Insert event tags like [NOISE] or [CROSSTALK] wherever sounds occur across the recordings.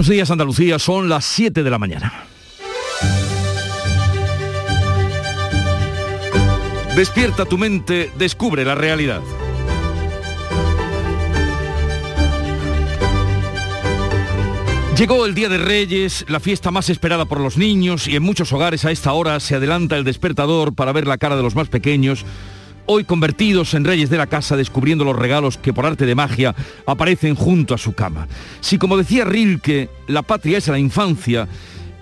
Buenos días Andalucía, son las 7 de la mañana. Despierta tu mente, descubre la realidad. Llegó el Día de Reyes, la fiesta más esperada por los niños y en muchos hogares a esta hora se adelanta el despertador para ver la cara de los más pequeños, hoy convertidos en reyes de la casa descubriendo los regalos que por arte de magia aparecen junto a su cama. Si como decía Rilke, la patria es la infancia,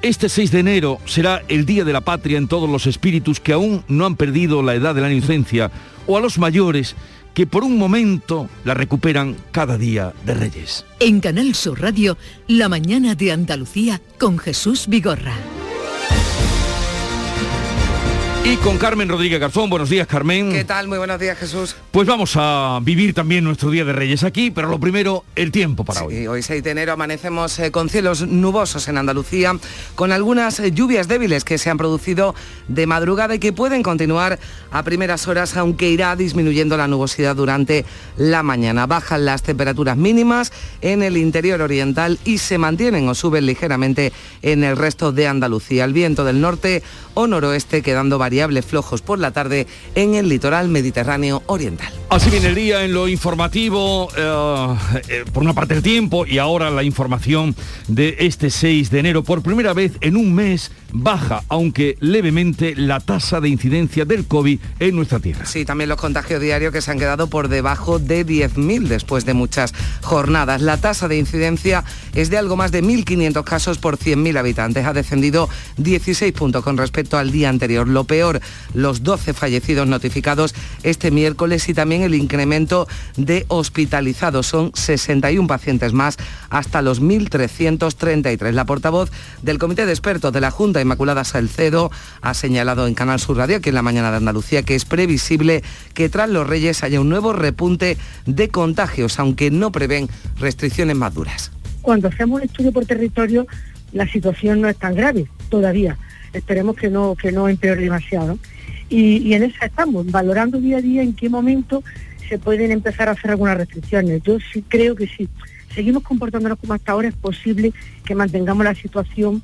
este 6 de enero será el Día de la Patria en todos los espíritus que aún no han perdido la edad de la inocencia o a los mayores que por un momento la recuperan cada día de Reyes. En Canal Sur Radio, La mañana de Andalucía con Jesús Vigorra. Y con Carmen Rodríguez Garzón. Buenos días, Carmen. ¿Qué tal? Muy buenos días, Jesús. Pues vamos a vivir también nuestro Día de Reyes aquí, pero lo primero, el tiempo para Sí, hoy. hoy 6 de enero amanecemos eh, con cielos nubosos en Andalucía, con algunas eh, lluvias débiles que se han producido de madrugada y que pueden continuar a primeras horas, aunque irá disminuyendo la nubosidad durante la mañana. Bajan las temperaturas mínimas en el interior oriental y se mantienen o suben ligeramente en el resto de Andalucía. El viento del norte o noroeste quedando variables flojos por la tarde en el litoral mediterráneo oriental. Así viene el día en lo informativo, eh, eh, por una parte el tiempo y ahora la información de este 6 de enero. Por primera vez en un mes baja, aunque levemente, la tasa de incidencia del COVID en nuestra tierra. Sí, también los contagios diarios que se han quedado por debajo de 10.000 después de muchas jornadas. La tasa de incidencia es de algo más de 1.500 casos por 100.000 habitantes. Ha descendido 16 puntos con respecto al día anterior. Lo peor, los 12 fallecidos notificados este miércoles y también el incremento de hospitalizados. Son 61 pacientes más hasta los 1.333. La portavoz del Comité de Expertos de la Junta, Inmaculada Salcedo, ha señalado en Canal Sur Radio, aquí en la mañana de Andalucía, que es previsible que tras los Reyes haya un nuevo repunte de contagios, aunque no prevén restricciones más duras. Cuando hacemos un estudio por territorio, la situación no es tan grave todavía. Esperemos que no, que no empeore demasiado. Y, en esa estamos, valorando día a día en qué momento se pueden empezar a hacer algunas restricciones. Yo sí creo que sí. Seguimos comportándonos como hasta ahora, es posible que mantengamos la situación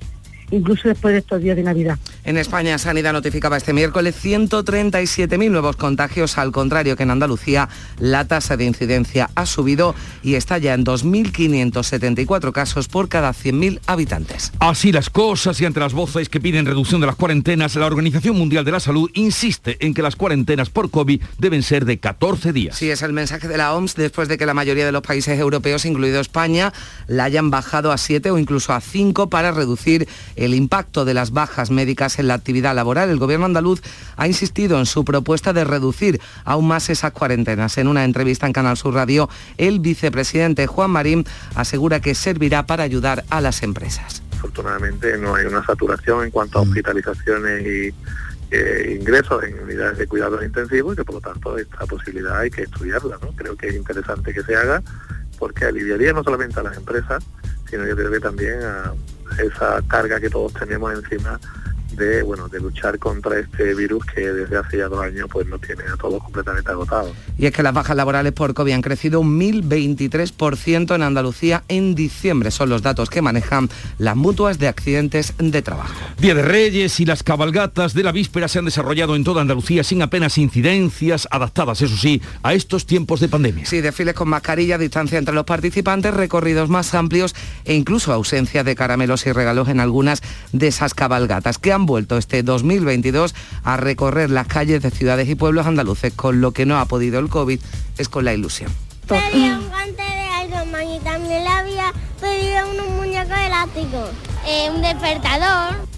incluso después de estos días de Navidad. En España, Sanidad notificaba este miércoles 137.000 nuevos contagios, al contrario que en Andalucía la tasa de incidencia ha subido y está ya en 2.574 casos por cada 100.000 habitantes. Así las cosas y ante las voces que piden reducción de las cuarentenas, la Organización Mundial de la Salud insiste en que las cuarentenas por COVID deben ser de 14 días. Sí, es el mensaje de la OMS después de que la mayoría de los países europeos, incluido España, la hayan bajado a 7 o incluso a 5 para reducir el impacto de las bajas médicas en la actividad laboral. El gobierno andaluz ha insistido en su propuesta de reducir aún más esas cuarentenas. En una entrevista en Canal Sur Radio, el vicepresidente Juan Marín asegura que servirá para ayudar a las empresas. Afortunadamente no hay una saturación en cuanto a hospitalizaciones y eh, ingresos en unidades de cuidados intensivos y que por lo tanto esta posibilidad hay que estudiarla. ¿no? Creo que es interesante que se haga porque aliviaría no solamente a las empresas, sino yo creo que también a esa carga que todos tenemos encima de bueno de luchar contra este virus que desde hace ya dos años pues nos tiene a todos completamente agotados. Y es que las bajas laborales por COVID han crecido un 1.023% en Andalucía en diciembre. Son los datos que manejan las mutuas de accidentes de trabajo. Día de Reyes y las cabalgatas de la víspera se han desarrollado en toda Andalucía sin apenas incidencias, adaptadas, eso sí, a estos tiempos de pandemia. Sí, desfiles con mascarilla, distancia entre los participantes, recorridos más amplios e incluso ausencia de caramelos y regalos en algunas de esas cabalgatas que han vuelto este 2022 a recorrer las calles de ciudades y pueblos andaluces, con lo que no ha podido el COVID es con la ilusión. Pedía un guante de Iron Man y también le había pedido unos muñecos elásticos. Eh, un despertador.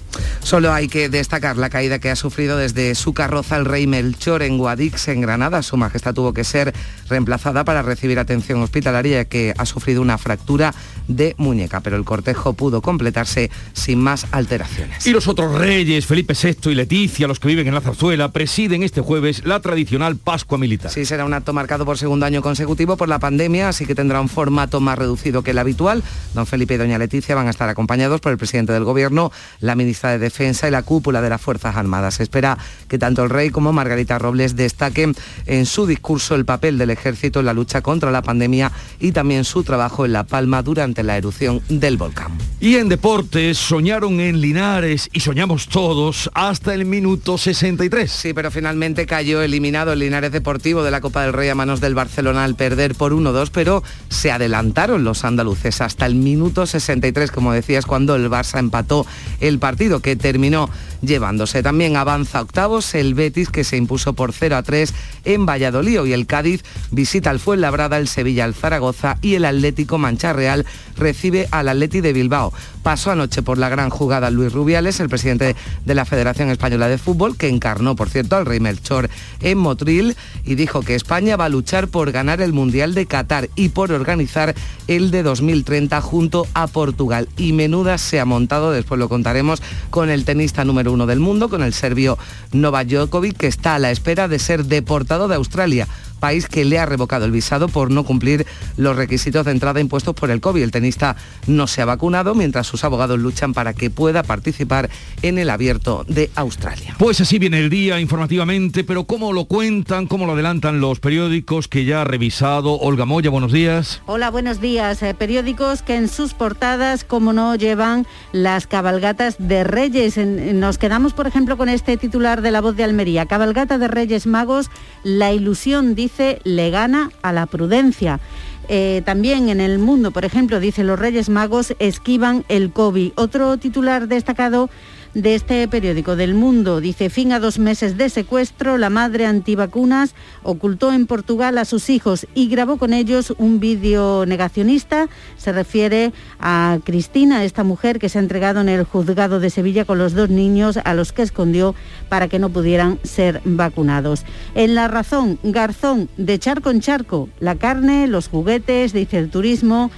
Solo hay que destacar la caída que ha sufrido desde su carroza el rey Melchor en Guadix, en Granada. Su majestad tuvo que ser reemplazada para recibir atención hospitalaria que ha sufrido una fractura de muñeca, pero el cortejo pudo completarse sin más alteraciones. Y los otros reyes, Felipe VI y Leticia, los que viven en la zarzuela, presiden este jueves la tradicional Pascua Militar. Sí, será un acto marcado por segundo año consecutivo por la pandemia, así que tendrá un formato más reducido que el habitual. Don Felipe y Doña Leticia van a estar acompañados por el presidente del Gobierno, la ministra de Defensa, y la cúpula de las Fuerzas Armadas. Se espera que tanto el rey como Margarita Robles destaquen en su discurso el papel del ejército en la lucha contra la pandemia y también su trabajo en La Palma durante la erupción del volcán. Y en deportes soñaron en Linares y soñamos todos hasta el minuto 63. Sí, pero finalmente cayó eliminado el Linares Deportivo de la Copa del Rey a manos del Barcelona al perder por 1-2, pero se adelantaron los andaluces hasta el minuto 63, como decías, cuando el Barça empató el partido que terminó llevándose. También avanza octavos el Betis que se impuso por 0 a 3 en Valladolid y el Cádiz visita al Fuenlabrada, el Sevilla al Zaragoza y el Atlético Mancha Real recibe al Atleti de Bilbao. Pasó anoche por la gran jugada Luis Rubiales, el presidente de la Federación Española de Fútbol, que encarnó, por cierto, al rey Melchor en Motril y dijo que España va a luchar por ganar el Mundial de Qatar y por organizar el de 2030 junto a Portugal. Y menuda se ha montado, después lo contaremos, con el tenista número uno del mundo, con el serbio Novak Djokovic, que está a la espera de ser deportado de Australia país que le ha revocado el visado por no cumplir los requisitos de entrada impuestos por el COVID. El tenista no se ha vacunado mientras sus abogados luchan para que pueda participar en el abierto de Australia. Pues así viene el día informativamente, pero ¿cómo lo cuentan, cómo lo adelantan los periódicos que ya ha revisado? Olga Moya, buenos días. Hola, buenos días. Eh, periódicos que en sus portadas, como no, llevan las cabalgatas de Reyes. nos quedamos, por ejemplo, con este titular de La Voz de Almería. Cabalgata de Reyes Magos, la ilusión dice, le gana a la prudencia. Eh, también en el mundo, por ejemplo, dice los Reyes Magos esquivan el COVID. Otro titular destacado de este periódico del Mundo. Dice, fin a dos meses de secuestro, la madre antivacunas ocultó en Portugal a sus hijos y grabó con ellos un vídeo negacionista. Se refiere a Cristina, esta mujer que se ha entregado en el juzgado de Sevilla con los dos niños a los que escondió para que no pudieran ser vacunados. En La Razón, Garzón, de charco en charco, la carne, los juguetes, dice el turismo,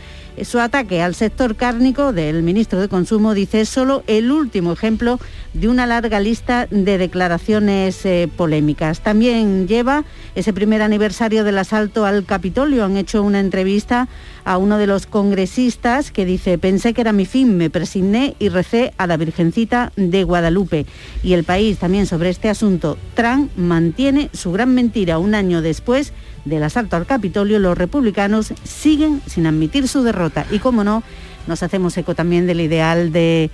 su ataque al sector cárnico del ministro de Consumo dice es solo el último ejemplo de una larga lista de declaraciones eh, polémicas. También lleva ese primer aniversario del asalto al Capitolio. Han hecho una entrevista a uno de los congresistas que dice, pensé que era mi fin, me presigné y recé a la Virgencita de Guadalupe. Y el país también sobre este asunto, Trump mantiene su gran mentira un año después del asalto al Capitolio, los republicanos siguen sin admitir su derrota. Y como no, nos hacemos eco también del ideal de,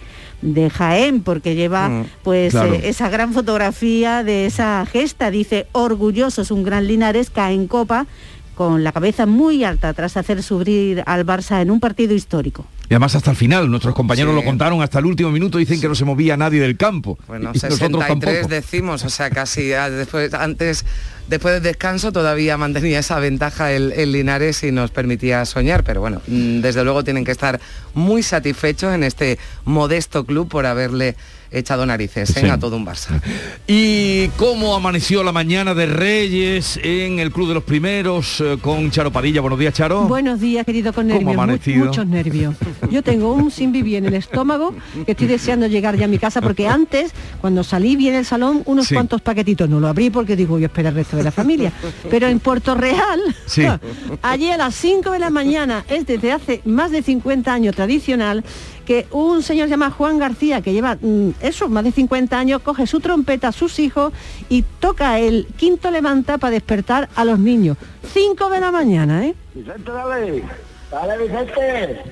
Jaén, porque lleva mm, pues eh, esa gran fotografía de esa gesta. Dice, orgullosos, un gran Linares cae en copa con la cabeza muy alta tras hacer subir al Barça en un partido histórico. Y además hasta el final, nuestros compañeros lo contaron hasta el último minuto, dicen que no se movía nadie del campo. Bueno, y 63 decimos, o sea, casi después, antes, después del descanso todavía mantenía esa ventaja el, el, Linares y nos permitía soñar, pero bueno, mm, desde luego tienen que estar muy satisfechos en este modesto club por haberle echado narices ¿eh? a todo un Barça. ¿Y cómo amaneció la mañana de Reyes en el Club de los Primeros eh, con Charo Padilla? Buenos días, Charo. Buenos días, querido, con nervios, muchos nervios. Yo tengo un sin vivir en el estómago que estoy deseando llegar ya a mi casa porque antes, cuando salí bien el salón, unos cuantos paquetitos, no lo abrí porque digo, yo espero el resto de la familia. Pero en Puerto Real, [LAUGHS] allí a las 5 de la mañana, es desde hace más de 50 años tradicional, que un señor llamado Juan García, que lleva mm, eso, más de 50 años, coge su trompeta, a sus hijos y toca el quinto levanta para despertar a los niños. 5 de la mañana, ¿eh? Vicente, dale. Dale, Vicente.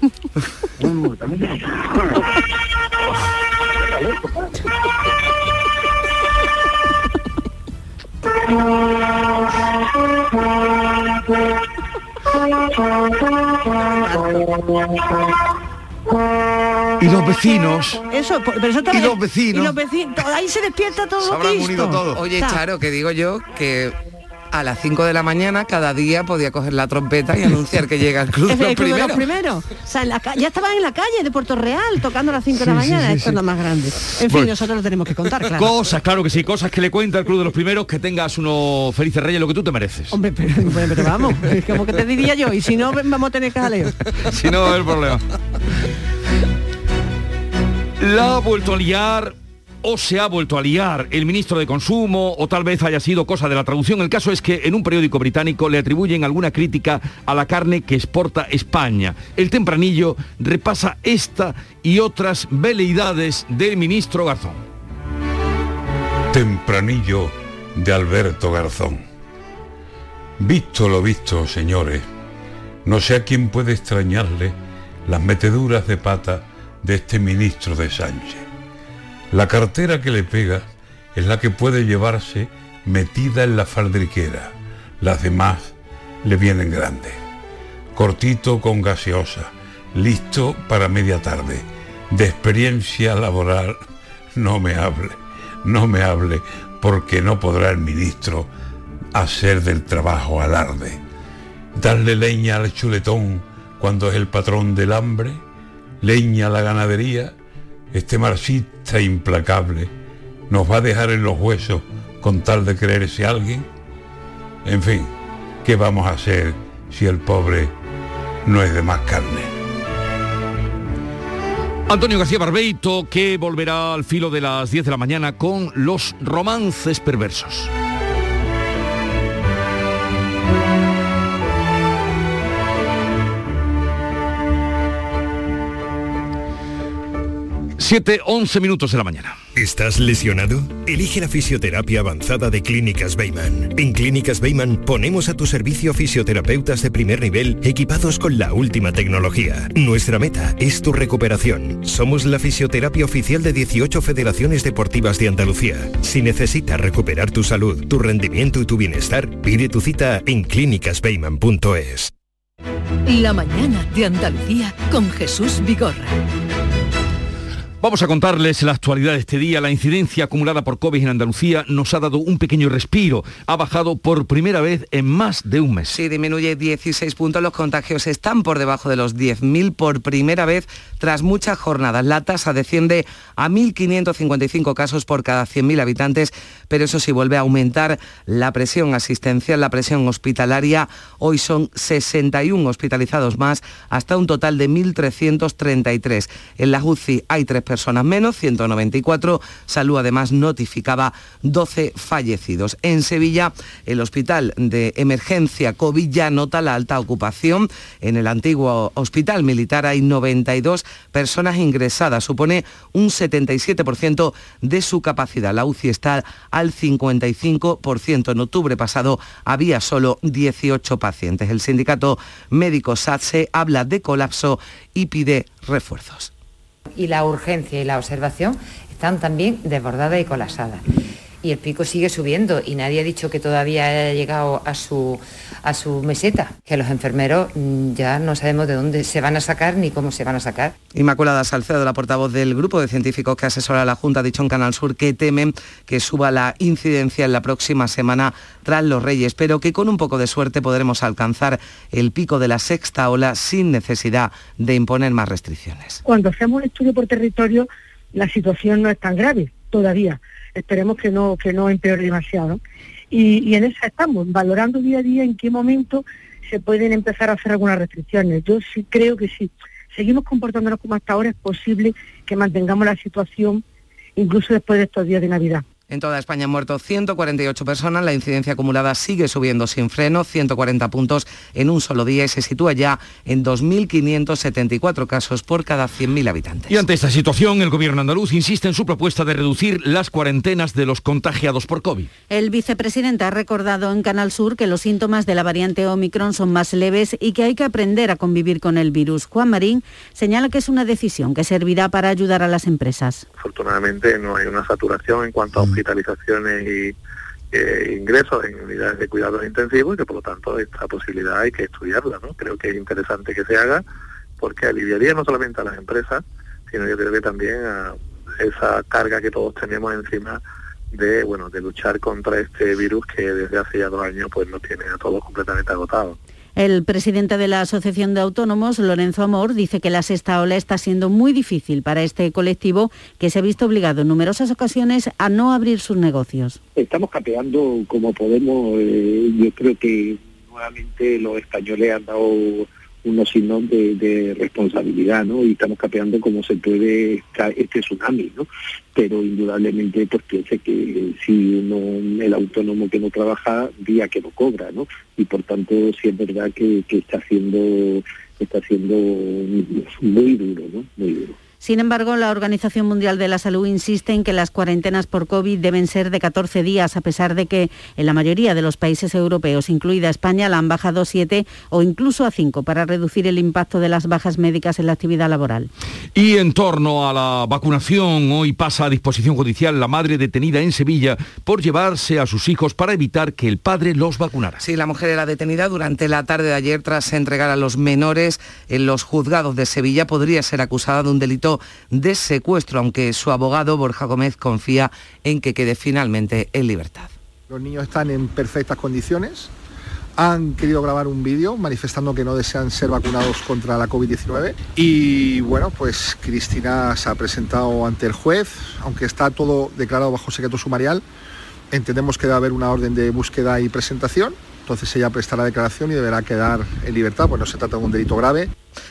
[LAUGHS] Y los vecinos. Eso, pero eso y los vecinos. Y los vecinos. Ahí se despierta todo. todo. Oye, Charo, que digo yo que a las 5 de la mañana cada día podía coger la trompeta y anunciar que llega el club, [LAUGHS] de los, primeros. O sea, ya estaban en la calle de Puerto Real tocando a las 5 de la mañana, esto es lo más grande. En fin, nosotros lo tenemos que contar, claro. Cosas, claro que sí, cosas que le cuenta el club de los primeros, que tengas unos felices reyes, lo que tú te mereces. Hombre, pero, pero vamos, [LAUGHS] como que te diría yo, y si no, vamos a tener que jaleo. [LAUGHS] si no, el problema. La ha vuelto a liar o se ha vuelto a liar el ministro de Consumo o tal vez haya sido cosa de la traducción. El caso es que en un periódico británico le atribuyen alguna crítica a la carne que exporta España. El tempranillo repasa esta y otras veleidades del ministro Garzón. Tempranillo de Alberto Garzón. Visto lo visto, señores, no sé a quién puede extrañarle las meteduras de pata de este ministro de Sánchez. La cartera que le pega es la que puede llevarse metida en la faldriquera. Las demás le vienen grandes. Cortito con gaseosa, listo para media tarde. De experiencia laboral [LAUGHS] no me hable, no me hable, porque no podrá el ministro hacer del trabajo alarde. Darle leña al chuletón cuando es el patrón del hambre, leña a la ganadería, este marxista implacable nos va a dejar en los huesos con tal de creerse alguien. En fin, ¿qué vamos a hacer si el pobre no es de más carne? Antonio García Barbeito, que volverá al filo de las 10 de la mañana con los romances perversos. 7, 11 minutos de la mañana. ¿Estás lesionado? Elige la fisioterapia avanzada de Clínicas Beyman. En Clínicas Beyman ponemos a tu servicio fisioterapeutas de primer nivel equipados con la última tecnología. Nuestra meta es tu recuperación. Somos la fisioterapia oficial de 18 federaciones deportivas de Andalucía. Si necesitas recuperar tu salud, tu rendimiento y tu bienestar, pide tu cita en clínicasbeyman.es. La mañana de Andalucía con Jesús Vigorra. Vamos a contarles la actualidad de este día. La incidencia acumulada por COVID en Andalucía nos ha dado un pequeño respiro. Ha bajado por primera vez en más de un mes. Sí, disminuye 16 puntos. Los contagios están por debajo de los 10.000 por primera vez tras muchas jornadas. La tasa desciende a 1.555 casos por cada 100.000 habitantes, pero eso sí vuelve a aumentar la presión asistencial, la presión hospitalaria. Hoy son 61 hospitalizados más, hasta un total de 1.333. En la UCI hay tres personas menos, 194. Salud además notificaba 12 fallecidos. En Sevilla, el hospital de emergencia COVID ya nota la alta ocupación. En el antiguo hospital militar hay 92 personas ingresadas, supone un 77% de su capacidad. La UCI está al 55%. En octubre pasado había solo 18 pacientes. El sindicato médico SATSE habla de colapso y pide refuerzos y la urgencia y la observación están también desbordadas y colapsadas. Y el pico sigue subiendo y nadie ha dicho que todavía haya llegado a su, a su meseta, que los enfermeros mm, ya no sabemos de dónde se van a sacar ni cómo se van a sacar. Inmaculada Salcedo, la portavoz del grupo de científicos que asesora a la Junta, ha dicho en Canal Sur que temen que suba la incidencia en la próxima semana tras los Reyes, pero que con un poco de suerte podremos alcanzar el pico de la sexta ola sin necesidad de imponer más restricciones. Cuando hacemos un estudio por territorio, la situación no es tan grave todavía. Esperemos que no, que no empeore demasiado. Y, en esa estamos, valorando día a día en qué momento se pueden empezar a hacer algunas restricciones. Yo sí creo que si seguimos comportándonos como hasta ahora es posible que mantengamos la situación incluso después de estos días de Navidad. En toda España han muerto 148 personas, la incidencia acumulada sigue subiendo sin freno, 140 puntos en un solo día y se sitúa ya en 2.574 casos por cada 100.000 habitantes. Y ante esta situación, el gobierno andaluz insiste en su propuesta de reducir las cuarentenas de los contagiados por COVID. El vicepresidente ha recordado en Canal Sur que los síntomas de la variante Omicron son más leves y que hay que aprender a convivir con el virus. Juan Marín señala que es una decisión que servirá para ayudar a las empresas. Afortunadamente no hay una saturación en cuanto a mm hospitalizaciones y eh, ingresos en unidades de cuidados intensivos y que por lo tanto esta posibilidad hay que estudiarla. ¿no? Creo que es interesante que se haga porque aliviaría no solamente a las empresas, sino yo creo que también a esa carga que todos tenemos encima de bueno de luchar contra este virus que desde hace ya dos años pues nos tiene a todos completamente agotados. El presidente de la Asociación de Autónomos, Lorenzo Amor, dice que la sexta ola está siendo muy difícil para este colectivo que se ha visto obligado en numerosas ocasiones a no abrir sus negocios. Estamos capeando como podemos. Eh, yo creo que nuevamente los españoles han dado unos signos de, responsabilidad, ¿no? Y estamos capeando cómo se puede este tsunami, ¿no? Pero indudablemente, pues piense que si uno, el autónomo que no trabaja, día que no cobra, ¿no? Y por tanto, sí es verdad que, que está siendo, está siendo muy duro, ¿no? Muy duro. Sin embargo, la Organización Mundial de la Salud insiste en que las cuarentenas por COVID deben ser de 14 días, a pesar de que en la mayoría de los países europeos, incluida España, la han bajado a 7 o incluso a 5 para reducir el impacto de las bajas médicas en la actividad laboral. Y en torno a la vacunación, hoy pasa a disposición judicial la madre detenida en Sevilla por llevarse a sus hijos para evitar que el padre los vacunara. Sí, la mujer era detenida durante la tarde de ayer tras entregar a los menores en los juzgados de Sevilla. Podría ser acusada de un delito de secuestro, aunque su abogado Borja Gómez confía en que quede finalmente en libertad. Los niños están en perfectas condiciones, han querido grabar un vídeo manifestando que no desean ser vacunados contra la COVID-19 y bueno, pues Cristina se ha presentado ante el juez, aunque está todo declarado bajo secreto sumarial, entendemos que debe haber una orden de búsqueda y presentación entonces ella prestará declaración y deberá quedar en libertad, pues no se trata de un delito grave.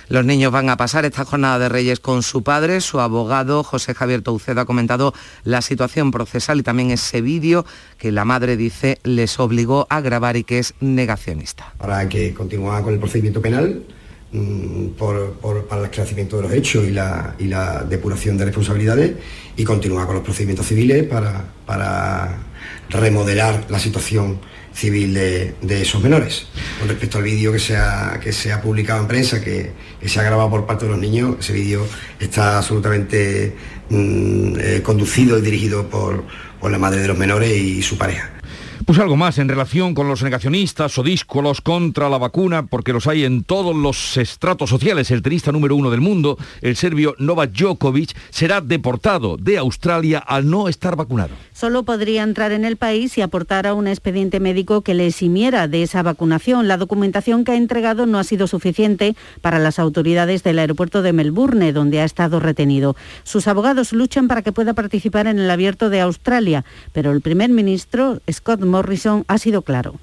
Los niños van a pasar esta jornada de Reyes con su padre, su abogado José Javier Toucedo ha comentado la situación procesal y también ese vídeo que la madre dice les obligó a grabar y que es negacionista. Para que continúe con el procedimiento penal, mm, para el esclarecimiento de los hechos y la, depuración de responsabilidades y continúa con los procedimientos civiles para, para remodelar la situación civil de, esos menores. Con respecto al vídeo que se ha, que se ha publicado en prensa, que, se ha grabado por parte de los niños, ese vídeo está absolutamente mm, eh, conducido y dirigido por, por la madre de los menores y su pareja. Pues algo más en relación con los negacionistas o díscolos contra la vacuna, porque los hay en todos los estratos sociales. El tenista número uno del mundo, el serbio Novak Djokovic, será deportado de Australia al no estar vacunado. Solo podría entrar en el país si aportara un expediente médico que le eximiera de esa vacunación. La documentación que ha entregado no ha sido suficiente para las autoridades del aeropuerto de Melbourne, donde ha estado retenido. Sus abogados luchan para que pueda participar en el abierto de Australia, pero el primer ministro, Scott Morrison ha sido claro.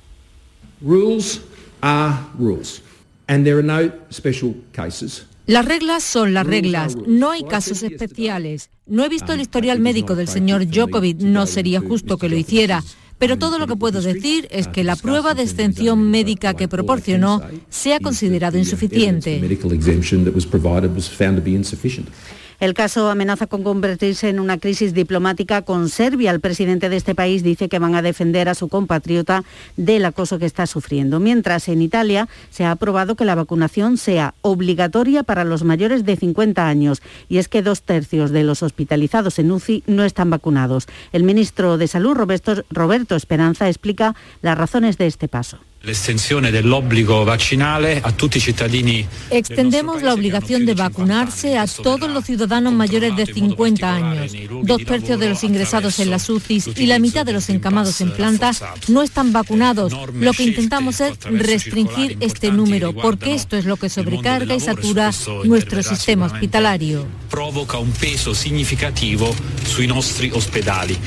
Las reglas son las reglas, no hay casos especiales. No he visto el historial médico del señor Djokovic, no sería justo que lo hiciera, pero todo lo que puedo decir es que la prueba de extensión médica que proporcionó se ha considerado insuficiente. El caso amenaza con convertirse en una crisis diplomática con Serbia. El presidente de este país dice que van a defender a su compatriota del acoso que está sufriendo. Mientras en Italia se ha aprobado que la vacunación sea obligatoria para los mayores de 50 años y es que dos tercios de los hospitalizados en UCI no están vacunados. El ministro de Salud, Roberto, Roberto Esperanza, explica las razones de este paso. Extendemos la obligación de vacunarse a todos los ciudadanos mayores de 50 años. Dos tercios de los ingresados en las UCIs y la mitad de los encamados en plantas no están vacunados. Lo que intentamos es restringir este número, porque esto es lo que sobrecarga y satura nuestro sistema hospitalario. Provoca un peso significativo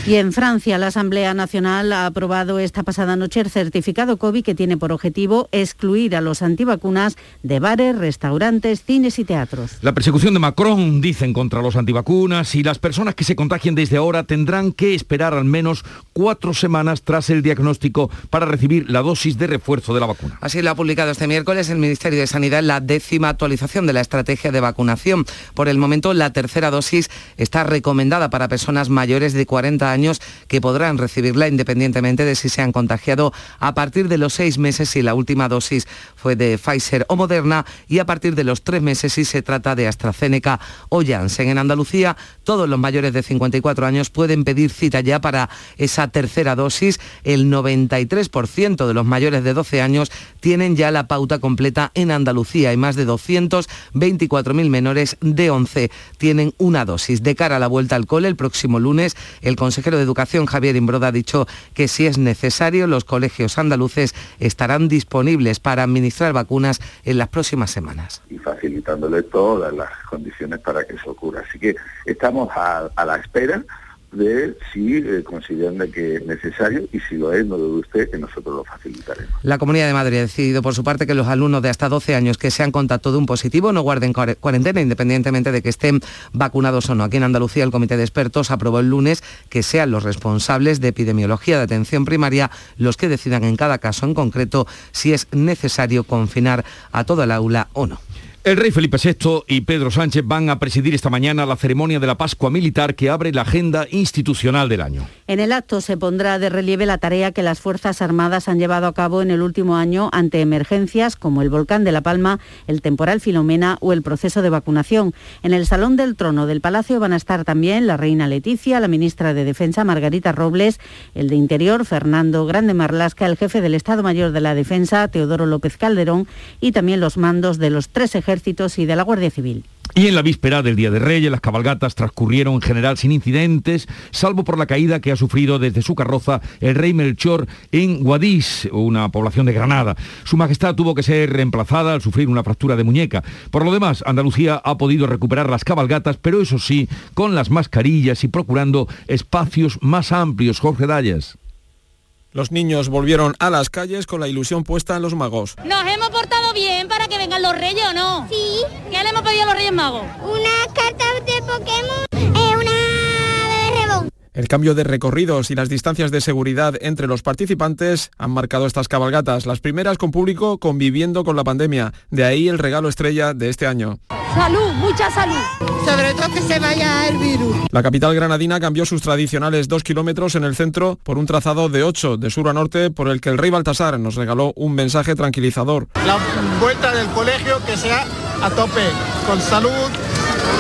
Y en Francia, la Asamblea Nacional ha aprobado esta pasada noche el certificado COVID que tiene por objetivo excluir a los antivacunas de bares, restaurantes, cines y teatros. La persecución de Macron, dicen, contra los antivacunas y las personas que se contagien desde ahora tendrán que esperar al menos cuatro semanas tras el diagnóstico para recibir la dosis de refuerzo de la vacuna. Así lo ha publicado este miércoles el Ministerio de Sanidad la décima actualización de la estrategia de vacunación. Por el momento, la tercera dosis está recomendada para personas mayores de 40 años que podrán recibirla independientemente de si se han contagiado a partir de los seis meses si la última dosis fue de Pfizer o Moderna y a partir de los tres meses si se trata de AstraZeneca o Janssen. En Andalucía, todos los mayores de 54 años pueden pedir cita ya para esa tercera dosis. El 93% de los mayores de 12 años tienen ya la pauta completa en Andalucía y más de 224.000 menores de 11 tienen una dosis. De cara a la vuelta al cole, el próximo lunes, el consejero de Educación, Javier Imbroda, ha dicho que si es necesario, los colegios andaluces estarán disponibles para administrar vacunas en las próximas semanas. Y facilitándole todas las condiciones para que eso ocurra. Así que estamos a, la espera de si eh, consideran que es necesario y si lo es, no dude usted que nosotros lo facilitaremos. La Comunidad de Madrid ha decidido por su parte que los alumnos de hasta 12 años que sean contacto de un positivo no guarden cuarentena independientemente de que estén vacunados o no. Aquí en Andalucía el Comité de Expertos aprobó el lunes que sean los responsables de epidemiología de atención primaria los que decidan en cada caso en concreto si es necesario confinar a toda el aula o no. El rey Felipe VI y Pedro Sánchez van a presidir esta mañana la ceremonia de la Pascua Militar que abre la agenda institucional del año. En el acto se pondrá de relieve la tarea que las Fuerzas Armadas han llevado a cabo en el último año ante emergencias como el volcán de La Palma, el temporal Filomena o el proceso de vacunación. En el Salón del Trono del Palacio van a estar también la reina Leticia, la ministra de Defensa Margarita Robles, el de Interior Fernando Grande Marlasca, el jefe del Estado Mayor de la Defensa Teodoro López Calderón y también los mandos de los tres ejércitos y. Y en la víspera del Día de Reyes, las cabalgatas transcurrieron en general sin incidentes, salvo por la caída que ha sufrido desde su carroza el rey Melchor en Guadix, una población de Granada. Su Majestad tuvo que ser reemplazada al sufrir una fractura de muñeca. Por lo demás, Andalucía ha podido recuperar las cabalgatas, pero eso sí, con las mascarillas y procurando espacios más amplios. Jorge Dallas. Los niños volvieron a las calles con la ilusión puesta en los magos. ¿Nos hemos portado bien para que vengan los reyes o no? Sí. ¿Qué le hemos pedido a los reyes magos? Una carta de Pokémon, El cambio de recorridos y las distancias de seguridad entre los participantes han marcado estas cabalgatas, las primeras con público conviviendo con la pandemia. De ahí el regalo estrella de este año. Salud, mucha salud. Sobre todo que se vaya el virus. La capital granadina cambió sus tradicionales dos kilómetros en el centro por un trazado de ocho de sur a norte por el que el rey Baltasar nos regaló un mensaje tranquilizador. La vuelta del colegio que sea a tope, con salud,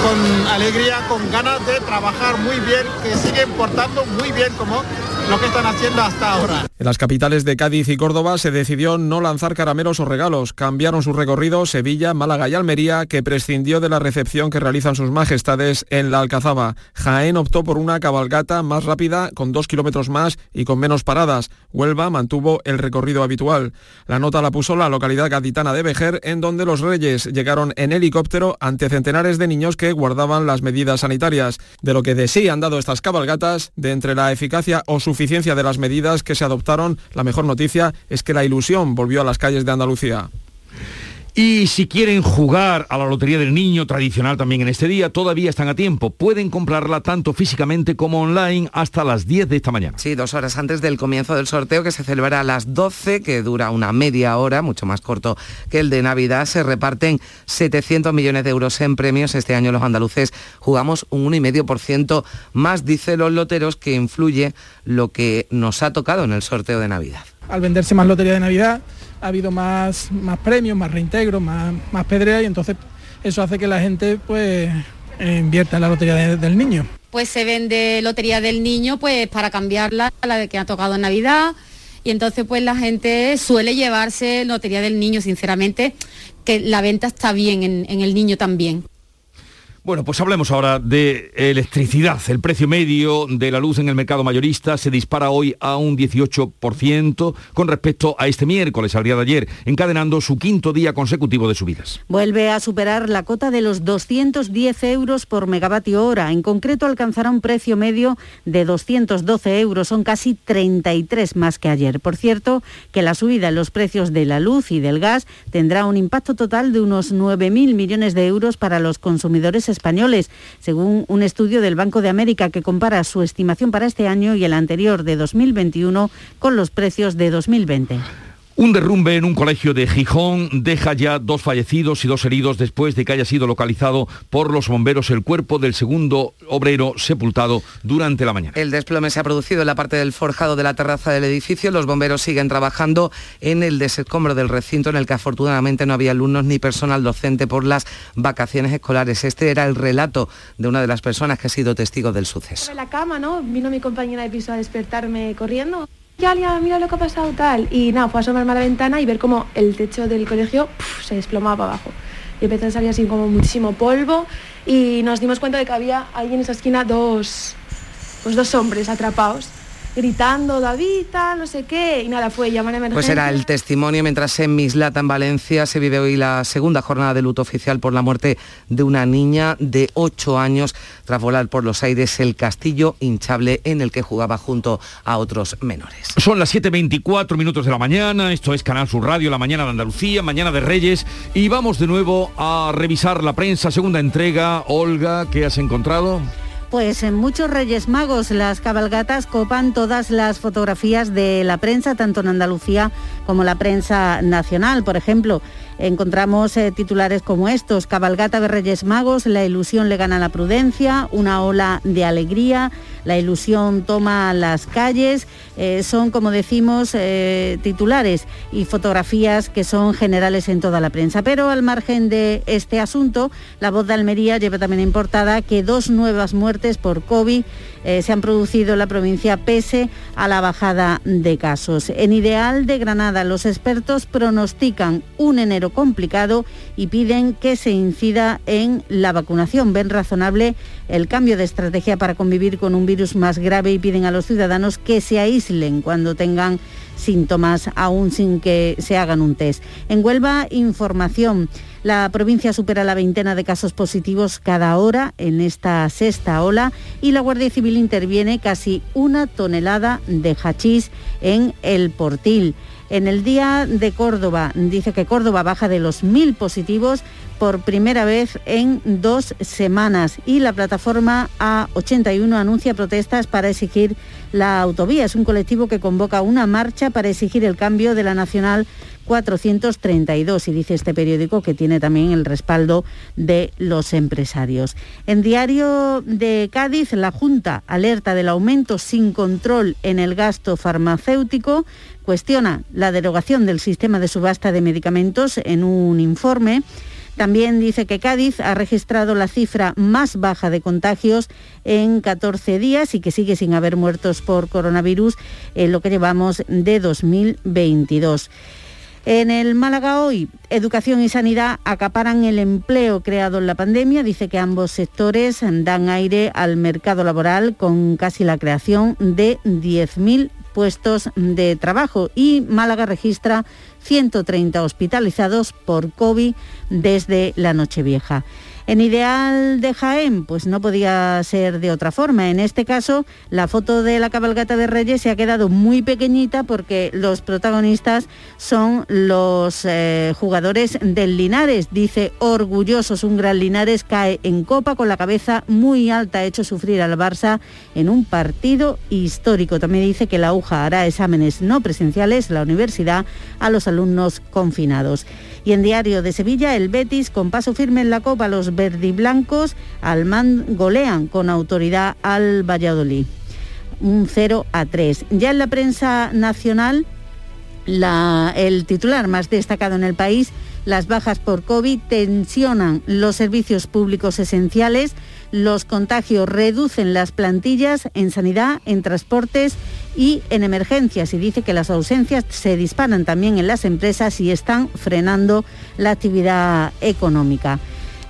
con alegría, con ganas de trabajar muy bien, que siguen portando muy bien como lo que están haciendo hasta ahora. En las capitales de Cádiz y Córdoba se decidió no lanzar caramelos o regalos. Cambiaron su recorrido Sevilla, Málaga y Almería, que prescindió de la recepción que realizan sus majestades en la Alcazaba. Jaén optó por una cabalgata más rápida, con dos kilómetros más y con menos paradas. Huelva mantuvo el recorrido habitual. La nota la puso la localidad gaditana de Vejer, en donde los reyes llegaron en helicóptero ante centenares de niños que guardaban las medidas sanitarias. De lo que de sí han dado estas cabalgatas, de entre la eficacia o su suficiencia de las medidas que se adoptaron, la mejor noticia es que la ilusión volvió a las calles de Andalucía. Y si quieren jugar a la Lotería del Niño tradicional también en este día, todavía están a tiempo. Pueden comprarla tanto físicamente como online hasta las 10 de esta mañana. Sí, dos horas antes del comienzo del sorteo que se celebrará a las 12, que dura una media hora, mucho más corto que el de Navidad. Se reparten 700 millones de euros en premios. Este año los andaluces jugamos un 1,5% más, dice los loteros, que influye lo que nos ha tocado en el sorteo de Navidad. Al venderse más Lotería de Navidad, ha habido más, más premios, más reintegros, más, más pedrea y entonces eso hace que la gente pues invierta en la lotería del niño. Pues se vende lotería del niño pues para cambiarla a la de que ha tocado en Navidad y entonces pues la gente suele llevarse lotería del niño, sinceramente, que la venta está bien en, en el niño también. Bueno, pues hablemos ahora de electricidad. El precio medio de la luz en el mercado mayorista se dispara hoy a un 18% con respecto a este miércoles, al día de ayer, encadenando su quinto día consecutivo de subidas. Vuelve a superar la cota de los 210 euros por megavatio hora. En concreto alcanzará un precio medio de 212 euros. Son casi 33 más que ayer. Por cierto, que la subida en los precios de la luz y del gas tendrá un impacto total de unos 9.000 millones de euros para los consumidores españoles, según un estudio del Banco de América que compara su estimación para este año y el anterior de 2021 con los precios de 2020. Un derrumbe en un colegio de Gijón deja ya dos fallecidos y dos heridos después de que haya sido localizado por los bomberos el cuerpo del segundo obrero sepultado durante la mañana. El desplome se ha producido en la parte del forjado de la terraza del edificio. Los bomberos siguen trabajando en el desescombro del recinto en el que afortunadamente no había alumnos ni personal docente por las vacaciones escolares. Este era el relato de una de las personas que ha sido testigo del suceso. En la cama, ¿no? Vino mi compañera de piso a despertarme corriendo ya, ya, mira lo que ha pasado tal. Y nada, fue a asomarme a la ventana y ver cómo el techo del colegio se desplomaba abajo. Y empezó a salir así como muchísimo polvo y nos dimos cuenta de que había ahí en esa esquina dos, pues dos hombres atrapados. Gritando, David, tal, no sé qué, y nada, fue llamar a emergencia. Pues era el testimonio mientras en Mislata, en Valencia, se vive hoy la segunda jornada de luto oficial por la muerte de una niña de 8 años tras volar por los aires el castillo hinchable en el que jugaba junto a otros menores. Son las 7.24 minutos de la mañana, esto es Canal Sur Radio, la mañana de Andalucía, mañana de Reyes, y vamos de nuevo a revisar la prensa, segunda entrega. Olga, ¿qué has encontrado? Pues en muchos Reyes Magos las cabalgatas copan todas las fotografías de la prensa, tanto en Andalucía como la prensa nacional. Por ejemplo, encontramos eh, titulares como estos, Cabalgata de Reyes Magos, la ilusión le gana a la prudencia, una ola de alegría, la ilusión toma las calles, eh, son, como decimos, eh, titulares y fotografías que son generales en toda la prensa. Pero al margen de este asunto, la voz de Almería lleva también importada que dos nuevas muertes por COVID se han producido en la provincia pese a la bajada de casos. En Ideal de Granada, los expertos pronostican un enero complicado y piden que se incida en la vacunación. Ven razonable el cambio de estrategia para convivir con un virus más grave y piden a los ciudadanos que se aíslen cuando tengan síntomas, aún sin que se hagan un test. En Huelva, información. La provincia supera la veintena de casos positivos cada hora en esta sexta ola y la Guardia Civil interviene casi una tonelada de hachís en el Portil. En el día de Córdoba dice que Córdoba baja de los mil positivos por primera vez en dos semanas y la plataforma A81 anuncia protestas para exigir la autovía. Es un colectivo que convoca una marcha para exigir el cambio de la Nacional 432 y dice este periódico que tiene también el respaldo de los empresarios. En Diario de Cádiz, la Junta alerta del aumento sin control en el gasto farmacéutico, cuestiona la derogación del sistema de subasta de medicamentos en un informe. También dice que Cádiz ha registrado la cifra más baja de contagios en 14 días y que sigue sin haber muertos por coronavirus en lo que llevamos de 2022. En el Málaga hoy, educación y sanidad acaparan el empleo creado en la pandemia. Dice que ambos sectores dan aire al mercado laboral con casi la creación de 10.000 puestos de trabajo y Málaga registra 130 hospitalizados por COVID desde la Nochevieja. En Ideal de Jaén, pues no podía ser de otra forma. En este caso, la foto de la cabalgata de Reyes se ha quedado muy pequeñita porque los protagonistas son los eh, jugadores del Linares. Dice, orgullosos, un gran Linares cae en copa con la cabeza muy alta, ha hecho sufrir al Barça en un partido histórico. También dice que la UJA hará exámenes no presenciales, la universidad, a los alumnos confinados. Y en Diario de Sevilla, el Betis, con paso firme en la Copa, los verdiblancos al man golean con autoridad al Valladolid. Un 0 a 3. Ya en la prensa nacional, el titular más destacado en el país, las bajas por COVID tensionan los servicios públicos esenciales, los contagios reducen las plantillas en sanidad, en transportes y en emergencias y dice que las ausencias se disparan también en las empresas y están frenando la actividad económica.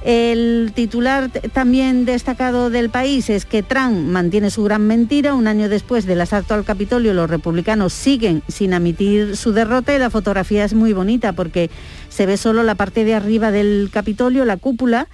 El titular también destacado del país es que Trump mantiene su gran mentira. Un año después del asalto al Capitolio, los republicanos siguen sin admitir su derrota y la fotografía es muy bonita porque se ve solo la parte de arriba del Capitolio, la cúpula,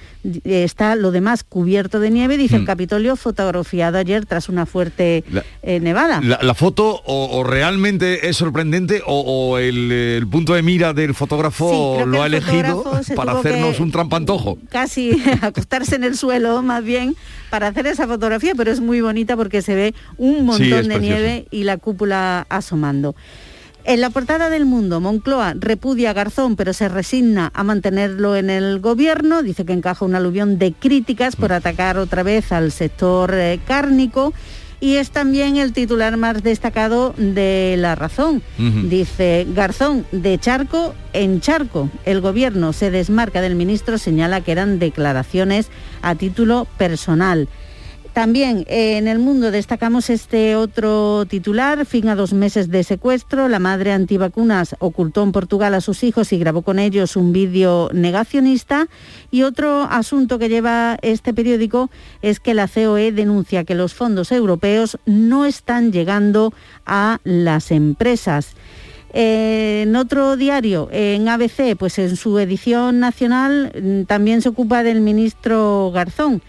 está lo demás cubierto de nieve, dice el mm. Capitolio fotografiado ayer tras una fuerte eh, nevada. La, foto o, realmente es sorprendente o, el, punto de mira del fotógrafo lo ha elegido para hacernos un trampantojo. Casi [LAUGHS] acostarse en el suelo más bien para hacer esa fotografía, pero es muy bonita porque se ve un montón de nieve y la cúpula asomando. En la portada del Mundo, Moncloa repudia a Garzón, pero se resigna a mantenerlo en el gobierno. Dice que encaja un aluvión de críticas por atacar otra vez al sector eh, cárnico. Y es también el titular más destacado de La Razón. Dice, Garzón, de charco en charco. El gobierno se desmarca del ministro, señala que eran declaraciones a título personal. También eh, en el mundo destacamos este otro titular, fin a dos meses de secuestro. La madre antivacunas ocultó en Portugal a sus hijos y grabó con ellos un vídeo negacionista. Y otro asunto que lleva este periódico es que la COE denuncia que los fondos europeos no están llegando a las empresas. Eh, en otro diario, en ABC, pues en su edición nacional mm, también se ocupa del ministro Garzón.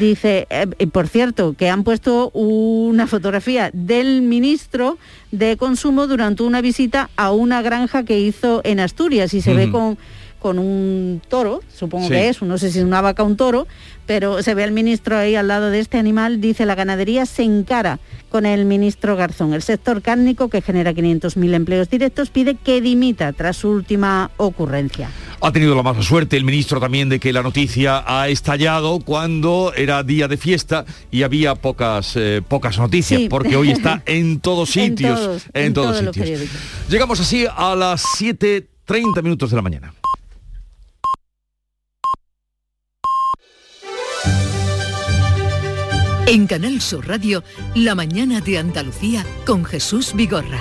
Dice, eh, por cierto, que han puesto una fotografía del ministro de Consumo durante una visita a una granja que hizo en Asturias y se ve con, con un toro, supongo que es, no sé si es una vaca o un toro, pero se ve al ministro ahí al lado de este animal, dice la ganadería se encara con el ministro Garzón. El sector cárnico, que genera 500.000 empleos directos, pide que dimita tras su última ocurrencia. Ha tenido la mala suerte el ministro también de que la noticia ha estallado cuando era día de fiesta y había pocas, eh, pocas noticias, Sí. porque hoy está [LAUGHS] en todos En sitios. todos, en en todos sitios. Llegamos así a las 7.30 minutos de la mañana. En Canal Sur Radio, La mañana de Andalucía con Jesús Vigorra.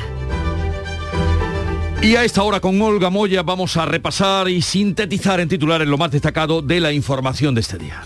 Y a esta hora con Olga Moya vamos a repasar y sintetizar en titulares lo más destacado de la información de este día.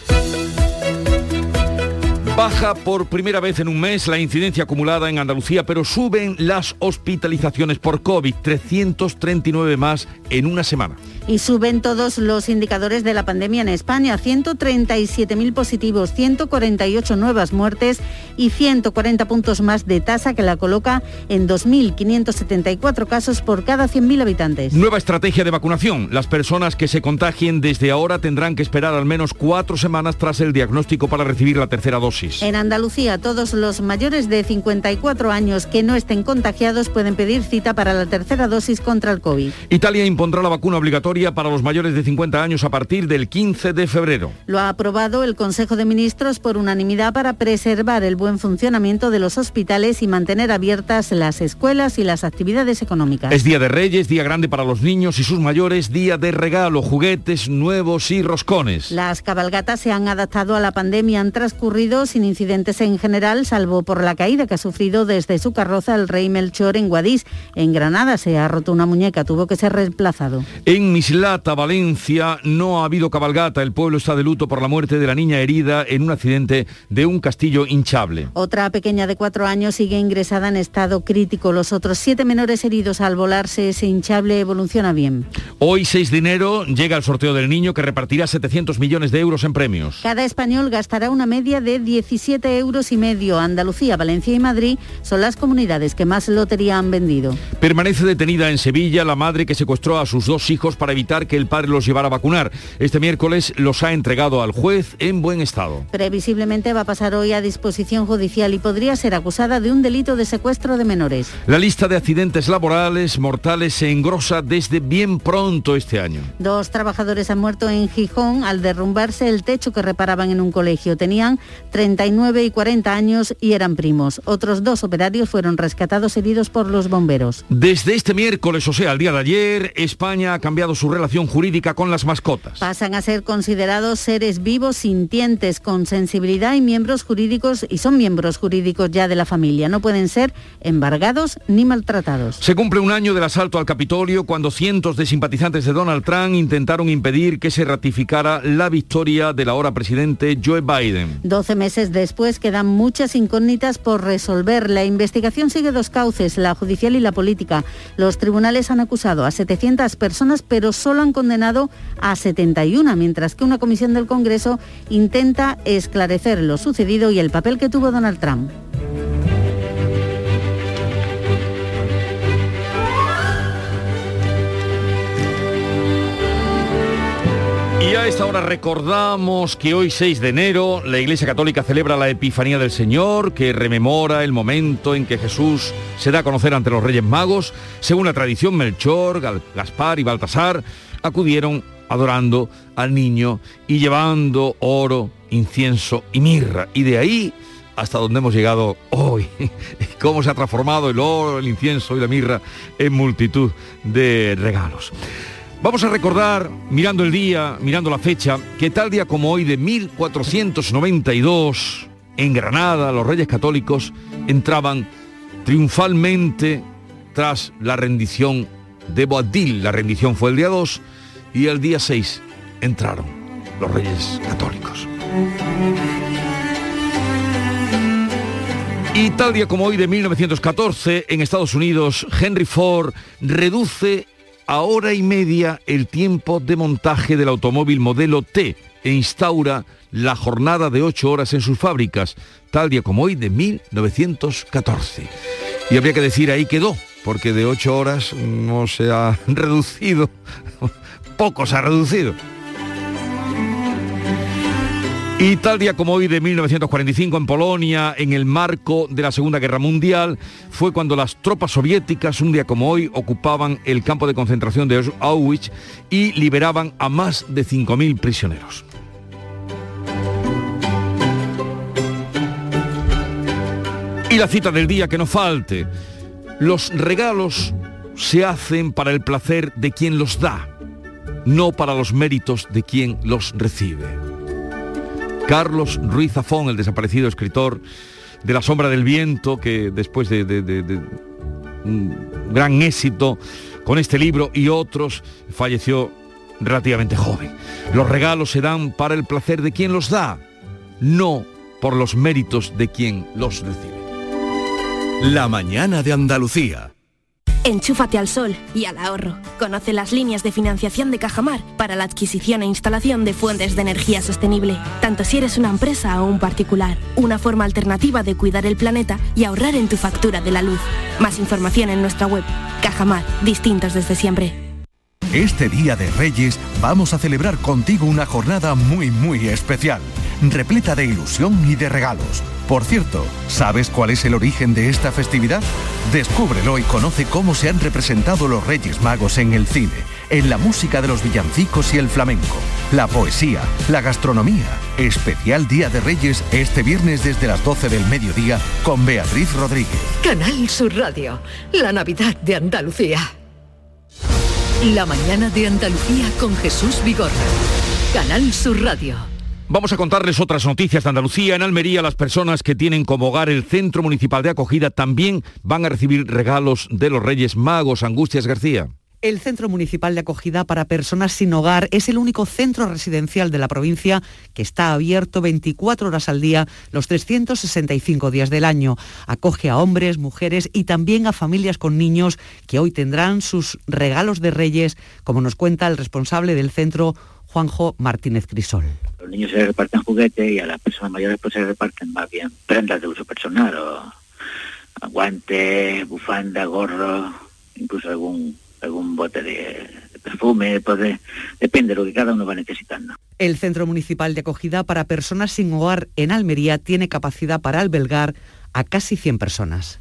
Baja por primera vez en un mes la incidencia acumulada en Andalucía, pero suben las hospitalizaciones por COVID, 339 más en una semana. Y suben todos los indicadores de la pandemia en España, 137.000 positivos, 148 nuevas muertes y 140 puntos más de tasa que la coloca en 2.574 casos por cada 100.000 habitantes. Nueva estrategia de vacunación. Las personas que se contagien desde ahora tendrán que esperar al menos cuatro semanas tras el diagnóstico para recibir la tercera dosis. En Andalucía, todos los mayores de 54 años que no estén contagiados pueden pedir cita para la tercera dosis contra el COVID. Italia impondrá la vacuna obligatoria para los mayores de 50 años a partir del 15 de febrero. Lo ha aprobado el Consejo de Ministros por unanimidad para preservar el buen funcionamiento de los hospitales y mantener abiertas las escuelas y las actividades económicas. Es Día de Reyes, día grande para los niños y sus mayores, día de regalo, juguetes nuevos y roscones. Las cabalgatas se han adaptado a la pandemia, han transcurrido sin incidentes en general, salvo por la caída que ha sufrido desde su carroza el rey Melchor en Guadix. En Granada se ha roto una muñeca, tuvo que ser reemplazado. En Mislata, Valencia, no ha habido cabalgata. El pueblo está de luto por la muerte de la niña herida en un accidente de un castillo hinchable. Otra pequeña de cuatro años sigue ingresada en estado crítico. Los otros siete menores heridos al volarse ese hinchable evoluciona bien. Hoy, 6 de enero, llega el sorteo del niño que repartirá 700 millones de euros en premios. Cada español gastará una media de 17 euros y medio. Andalucía, Valencia y Madrid son las comunidades que más lotería han vendido. Permanece detenida en Sevilla la madre que secuestró a sus dos hijos para evitar que el padre los llevara a vacunar. Este miércoles los ha entregado al juez en buen estado. Previsiblemente va a pasar hoy a disposición judicial y podría ser acusada de un delito de secuestro de menores. La lista de accidentes laborales mortales se engrosa desde bien pronto este año. Dos trabajadores han muerto en Gijón al derrumbarse el techo que reparaban en un colegio. Tenían 39 y 40 años y eran primos. Otros dos operarios fueron rescatados heridos por los bomberos. Desde este miércoles, o sea, el día de ayer, España ha cambiado su relación jurídica con las mascotas. Pasan a ser considerados seres vivos sintientes con sensibilidad y miembros jurídicos y son miembros jurídicos ya de la familia. No pueden ser embargados ni maltratados. Se cumple un año del asalto al Capitolio cuando cientos de simpatizantes de Donald Trump intentaron impedir que se ratificara la victoria del ahora presidente Joe Biden. 12 meses después quedan muchas incógnitas por resolver. La investigación sigue dos cauces, la judicial y la política. Los tribunales han acusado a 700 personas, pero solo han condenado a 71, mientras que una comisión del Congreso intenta esclarecer lo sucedido y el papel que tuvo Donald Trump. Y a esta hora recordamos que hoy 6 de enero la Iglesia Católica celebra la Epifanía del Señor, que rememora el momento en que Jesús se da a conocer ante los Reyes Magos. Según la tradición, Melchor, Gaspar y Baltasar acudieron adorando al niño y llevando oro, incienso y mirra. Y de ahí hasta donde hemos llegado hoy. [LAUGHS] Cómo se ha transformado el oro, el incienso y la mirra en multitud de regalos. Vamos a recordar, mirando el día, mirando la fecha, que tal día como hoy de 1492, en Granada, los reyes católicos entraban triunfalmente tras la rendición de Boabdil. La rendición fue el día 2 y el día 6 entraron los reyes católicos. Y tal día como hoy de 1914, en Estados Unidos, Henry Ford reduce a hora y media el tiempo de montaje del automóvil modelo T e instaura la jornada de ocho horas en sus fábricas, tal día como hoy de 1914. Y habría que decir ahí quedó, porque de ocho horas no se ha [LAUGHS] reducido, poco se ha reducido. Y tal día como hoy de 1945 en Polonia, en el marco de la Segunda Guerra Mundial, fue cuando las tropas soviéticas, un día como hoy, ocupaban el campo de concentración de Auschwitz y liberaban a más de 5.000 prisioneros. Y la cita del día que no falte. Los regalos se hacen para el placer de quien los da, no para los méritos de quien los recibe. Carlos Ruiz Zafón, el desaparecido escritor de La sombra del viento, que después de, un gran éxito con este libro y otros, falleció relativamente joven. Los regalos se dan para el placer de quien los da, no por los méritos de quien los recibe. La mañana de Andalucía. Enchúfate al sol y al ahorro. Conoce las líneas de financiación de Cajamar para la adquisición e instalación de fuentes de energía sostenible, tanto si eres una empresa o un particular. Una forma alternativa de cuidar el planeta y ahorrar en tu factura de la luz. Más información en nuestra web. Cajamar, distintos desde siempre. Este Día de Reyes vamos a celebrar contigo una jornada muy muy especial, repleta de ilusión y de regalos por cierto, ¿sabes cuál es el origen de esta festividad? Descúbrelo y conoce cómo se han representado los Reyes Magos en el cine, en la música de los villancicos y el flamenco, la poesía, la gastronomía. Especial Día de Reyes este viernes desde las 12 del mediodía con Beatriz Rodríguez. Canal Sur Radio, la Navidad de Andalucía. La mañana de Andalucía con Jesús Vigorra. Canal Sur Radio. Vamos a contarles otras noticias de Andalucía. En Almería, las personas que tienen como hogar el Centro Municipal de Acogida también van a recibir regalos de los Reyes Magos. Angustias García. El Centro Municipal de Acogida para Personas sin Hogar es el único centro residencial de la provincia que está abierto 24 horas al día, los 365 días del año. Acoge a hombres, mujeres y también a familias con niños que hoy tendrán sus regalos de Reyes, como nos cuenta el responsable del centro, Juanjo Martínez Crisol. Los niños se reparten juguetes y a las personas mayores pues se reparten más bien prendas de uso personal o guantes, bufanda, gorro, incluso algún algún bote de, perfume, pues depende de lo que cada uno va necesitando. El Centro Municipal de Acogida para Personas sin Hogar en Almería tiene capacidad para albergar a casi 100 personas.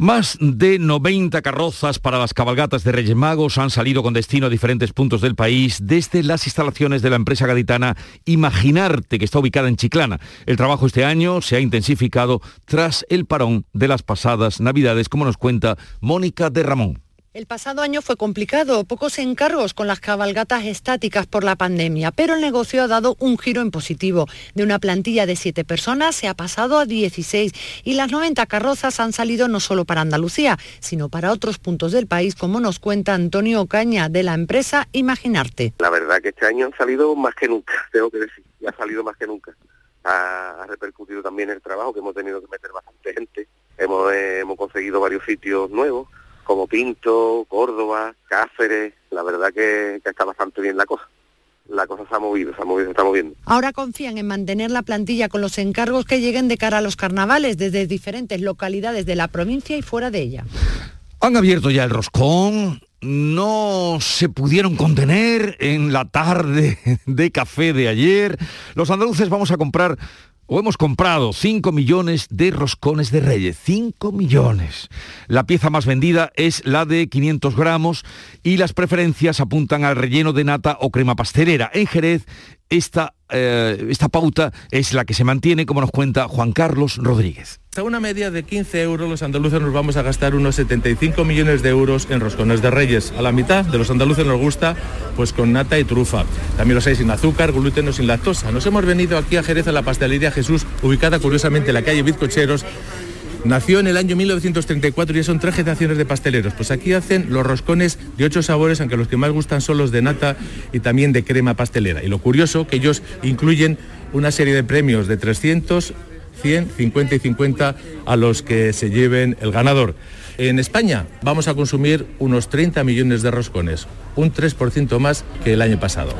Más de 90 carrozas para las cabalgatas de Reyes Magos han salido con destino a diferentes puntos del país desde las instalaciones de la empresa gaditana Imaginarte, que está ubicada en Chiclana. El trabajo este año se ha intensificado tras el parón de las pasadas Navidades, como nos cuenta Mónica de Ramón. El pasado año fue complicado, pocos encargos con las cabalgatas estáticas por la pandemia, pero el negocio ha dado un giro en positivo. De una plantilla de siete personas se ha pasado a 16 y las 90 carrozas han salido no solo para Andalucía, sino para otros puntos del país, como nos cuenta Antonio Ocaña de la empresa Imaginarte. La verdad que este año han salido más que nunca, [LAUGHS] tengo que decir, ha salido más que nunca. Ha, repercutido también el trabajo, que hemos tenido que meter bastante gente, hemos conseguido varios sitios nuevos como Pinto, Córdoba, Cáceres, la verdad que, está bastante bien la cosa la cosa se ha movido, se ha movido, se está moviendo. Ahora confían en mantener la plantilla con los encargos que lleguen de cara a los carnavales desde diferentes localidades de la provincia y fuera de ella. Han abierto ya el roscón, no se pudieron contener en la tarde de café de ayer. Los andaluces vamos a comprar o hemos comprado 5 millones de roscones de reyes, 5 millones. La pieza más vendida es la de 500 gramos y las preferencias apuntan al relleno de nata o crema pastelera. En Jerez esta, eh, esta pauta es la que se mantiene, como nos cuenta Juan Carlos Rodríguez. Hasta una media de 15 euros los andaluces nos vamos a gastar unos 75 millones de euros en roscones de reyes. A la mitad de los andaluces nos gusta pues con nata y trufa. También los hay sin azúcar, gluten o sin lactosa. Nos hemos venido aquí a Jerez a la pastelería Jesús, ubicada curiosamente en la calle Bizcocheros, Nació en el año 1934 y son tres generaciones de pasteleros. Pues aquí hacen los roscones de ocho sabores, aunque los que más gustan son los de nata y también de crema pastelera. Y lo curioso que ellos incluyen una serie de premios de 300, 100, 50 y 50 a los que se lleven el ganador. En España vamos a consumir unos 30 millones de roscones, un 3% más que el año pasado.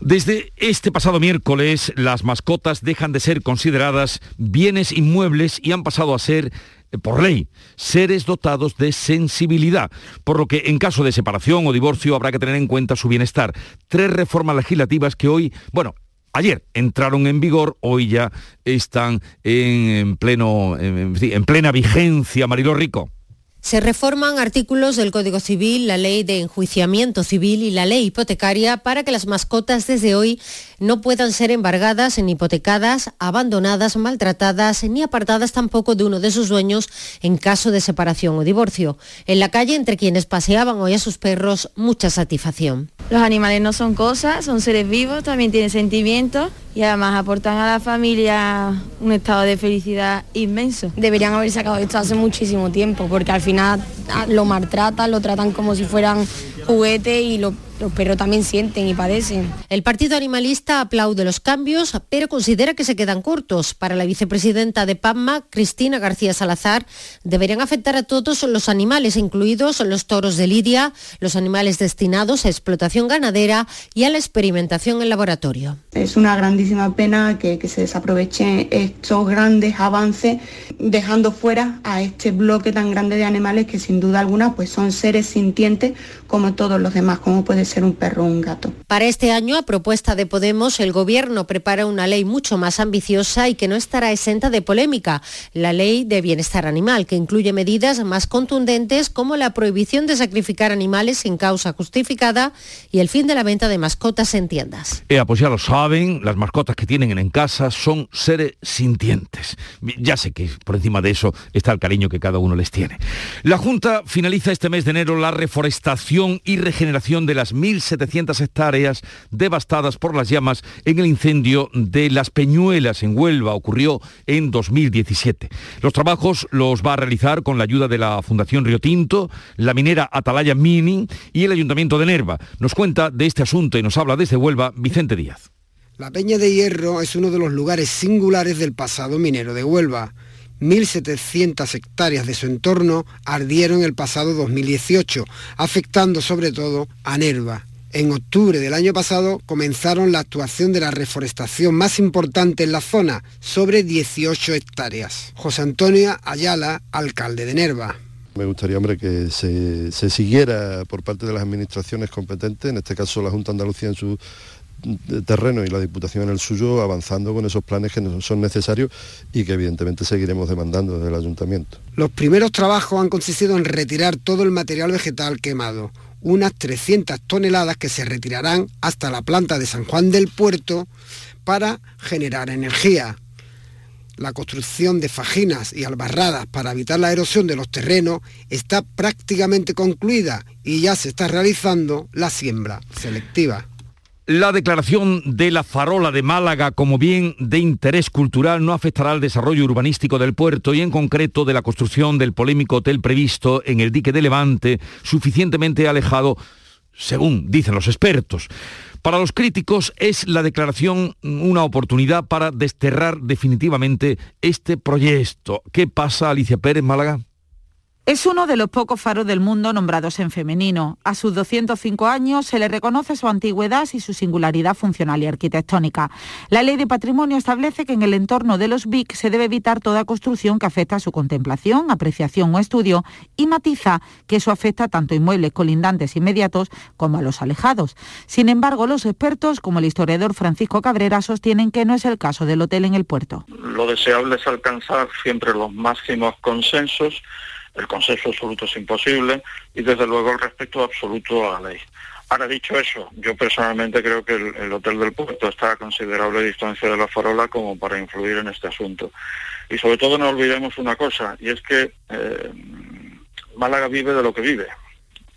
Desde este pasado miércoles, las mascotas dejan de ser consideradas bienes inmuebles y han pasado a ser eh, por ley, seres dotados de sensibilidad, por lo que en caso de separación o divorcio habrá que tener en cuenta su bienestar. Tres reformas legislativas que hoy, bueno, ayer entraron en vigor, hoy ya están en, pleno, en, en plena vigencia. Mariló Rico. Se reforman artículos del Código Civil, la ley de enjuiciamiento civil y la ley hipotecaria para que las mascotas desde hoy no puedan ser embargadas ni hipotecadas, abandonadas, maltratadas ni apartadas tampoco de uno de sus dueños en caso de separación o divorcio. En la calle, entre quienes paseaban hoy a sus perros, mucha satisfacción. Los animales no son cosas, son seres vivos, también tienen sentimientos y además aportan a la familia un estado de felicidad inmenso. Deberían haber sacado esto hace muchísimo tiempo porque al final ah, lo maltratan, lo tratan como si fueran juguete y lo perros también sienten y padecen. El Partido Animalista aplaude los cambios, pero considera que se quedan cortos. Para la vicepresidenta de PAMMA, Cristina García Salazar, deberían afectar a todos los animales, incluidos los toros de lidia, los animales destinados a explotación ganadera y a la experimentación en laboratorio. Es una grandísima pena que, se desaprovechen estos grandes avances, dejando fuera a este bloque tan grande de animales que sin duda alguna pues son seres sintientes como todos los demás, como puede un perro o un gato. Para este año, a propuesta de Podemos, el Gobierno prepara una ley mucho más ambiciosa y que no estará exenta de polémica, la Ley de Bienestar Animal, que incluye medidas más contundentes como la prohibición de sacrificar animales sin causa justificada y el fin de la venta de mascotas en tiendas. Eh, pues ya lo saben, las mascotas que tienen en casa son seres sintientes. Ya sé que por encima de eso está el cariño que cada uno les tiene. La Junta finaliza este mes de enero la reforestación y regeneración de las 1.700 hectáreas devastadas por las llamas en el incendio de Las Peñuelas en Huelva. Ocurrió en 2017. Los trabajos los va a realizar con la ayuda de la Fundación Río Tinto, la minera Atalaya Mining y el Ayuntamiento de Nerva. Nos cuenta de este asunto y nos habla desde Huelva Vicente Díaz. La Peña de Hierro es uno de los lugares singulares del pasado minero de Huelva. 1.700 hectáreas de su entorno ardieron el pasado 2018, afectando sobre todo a Nerva. En octubre del año pasado comenzaron la actuación de la reforestación más importante en la zona, sobre 18 hectáreas. José Antonio Ayala, alcalde de Nerva. Me gustaría, hombre, que se, se, siguiera por parte de las administraciones competentes, en este caso la Junta Andalucía en su terreno y la Diputación en el suyo avanzando con esos planes que son necesarios y que evidentemente seguiremos demandando desde el Ayuntamiento. Los primeros trabajos han consistido en retirar todo el material vegetal quemado, unas 300 toneladas que se retirarán hasta la planta de San Juan del Puerto para generar energía. La construcción de fajinas y albarradas para evitar la erosión de los terrenos está prácticamente concluida y ya se está realizando la siembra selectiva. La declaración de la farola de Málaga como bien de interés cultural no afectará al desarrollo urbanístico del puerto y en concreto de la construcción del polémico hotel previsto en el dique de Levante, suficientemente alejado, según dicen los expertos. Para los críticos es la declaración una oportunidad para desterrar definitivamente este proyecto. ¿Qué pasa, Alicia Pérez Málaga? Es uno de los pocos faros del mundo nombrados en femenino. A sus 205 años se le reconoce su antigüedad y su singularidad funcional y arquitectónica. La ley de patrimonio establece que en el entorno de los BIC se debe evitar toda construcción que afecta a su contemplación, apreciación o estudio y matiza que eso afecta tanto a inmuebles colindantes inmediatos como a los alejados. Sin embargo, los expertos, como el historiador Francisco Cabrera, sostienen que no es el caso del hotel en el puerto. Lo deseable es alcanzar siempre los máximos consensos el consenso absoluto es imposible y desde luego el respeto absoluto a la ley. Ahora dicho eso, yo personalmente creo que el, Hotel del Puerto está a considerable distancia de la farola como para influir en este asunto. Y sobre todo no olvidemos una cosa, y es que eh, Málaga vive de lo que vive.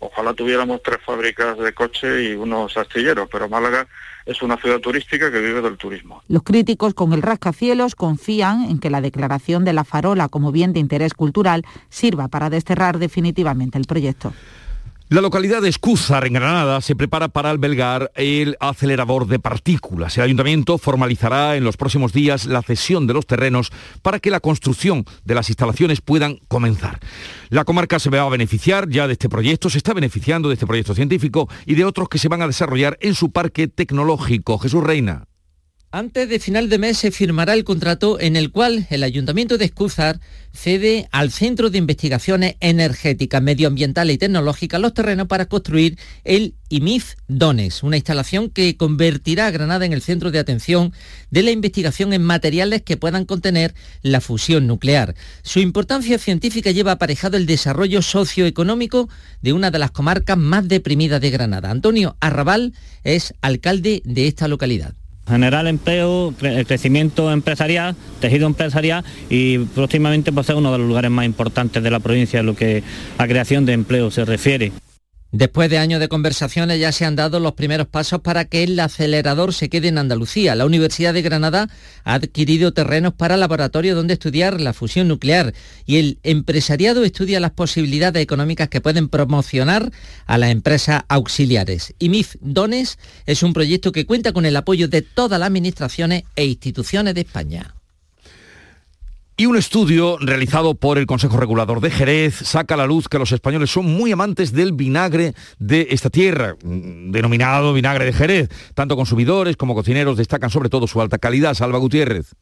Ojalá tuviéramos tres fábricas de coche y unos astilleros, pero Málaga es una ciudad turística que vive del turismo. Los críticos con el rascacielos confían en que la declaración de la farola como bien de interés cultural sirva para desterrar definitivamente el proyecto. La localidad de Escúzar, en Granada, se prepara para albergar el acelerador de partículas. El ayuntamiento formalizará en los próximos días la cesión de los terrenos para que la construcción de las instalaciones puedan comenzar. La comarca se va a beneficiar ya de este proyecto, se está beneficiando de este proyecto científico y de otros que se van a desarrollar en su parque tecnológico. Jesús Reina. Antes de final de mes se firmará el contrato en el cual el Ayuntamiento de Escúzar cede al Centro de Investigaciones Energéticas, Medioambientales y Tecnológicas los terrenos para construir el IMIF Dones, una instalación que convertirá a Granada en el centro de atención de la investigación en materiales que puedan contener la fusión nuclear. Su importancia científica lleva aparejado el desarrollo socioeconómico de una de las comarcas más deprimidas de Granada. Antonio Arrabal es alcalde de esta localidad generar empleo, crecimiento empresarial, tejido empresarial y próximamente va a ser uno de los lugares más importantes de la provincia en lo que a creación de empleo se refiere. Después de años de conversaciones ya se han dado los primeros pasos para que el acelerador se quede en Andalucía. La Universidad de Granada ha adquirido terrenos para laboratorio donde estudiar la fusión nuclear y el empresariado estudia las posibilidades económicas que pueden promocionar a las empresas auxiliares. Y MIF Dones es un proyecto que cuenta con el apoyo de todas las administraciones e instituciones de España. Y un estudio realizado por el Consejo Regulador de Jerez saca a la luz que los españoles son muy amantes del vinagre de esta tierra, mm, denominado vinagre de Jerez. Tanto consumidores como cocineros destacan sobre todo su alta calidad. Salva Gutiérrez.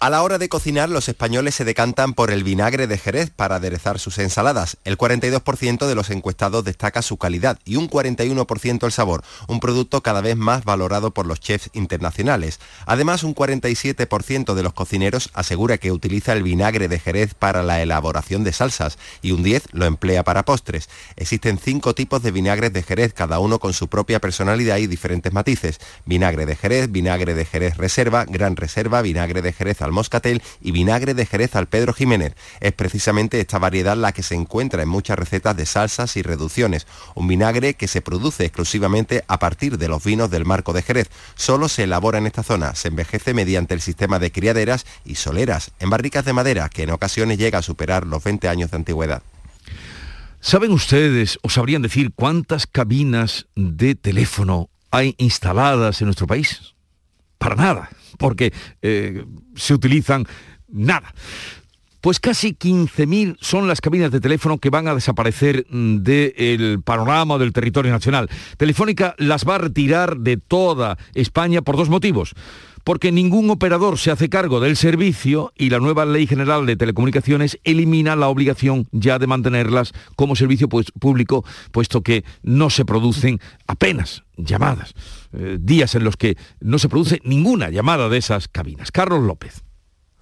A la hora de cocinar, los españoles se decantan por el vinagre de Jerez para aderezar sus ensaladas. El 42% de los encuestados destaca su calidad y un 41% el sabor, un producto cada vez más valorado por los chefs internacionales. Además, un 47% de los cocineros asegura que utiliza el vinagre de Jerez para la elaboración de salsas y un 10% lo emplea para postres. Existen cinco tipos de vinagres de Jerez, cada uno con su propia personalidad y diferentes matices. Vinagre de Jerez, vinagre de Jerez Reserva, Gran Reserva, vinagre de Jerez moscatel y vinagre de Jerez al Pedro Jiménez. Es precisamente esta variedad la que se encuentra en muchas recetas de salsas y reducciones. Un vinagre que se produce exclusivamente a partir de los vinos del marco de Jerez. Solo se elabora en esta zona, se envejece mediante el sistema de criaderas y soleras en barricas de madera que en ocasiones llega a superar los 20 años de antigüedad. ¿Saben ustedes o sabrían decir cuántas cabinas de teléfono hay instaladas en nuestro país? Para nada porque eh, se utilizan nada. Pues casi 15.000 son las cabinas de teléfono que van a desaparecer mm, del panorama del territorio nacional. Telefónica las va a retirar de toda España por dos motivos. Porque ningún operador se hace cargo del servicio y la nueva Ley General de Telecomunicaciones elimina la obligación ya de mantenerlas como servicio pues, público, puesto que no se producen apenas llamadas. Eh, días en los que no se produce ninguna llamada de esas cabinas. Carlos López.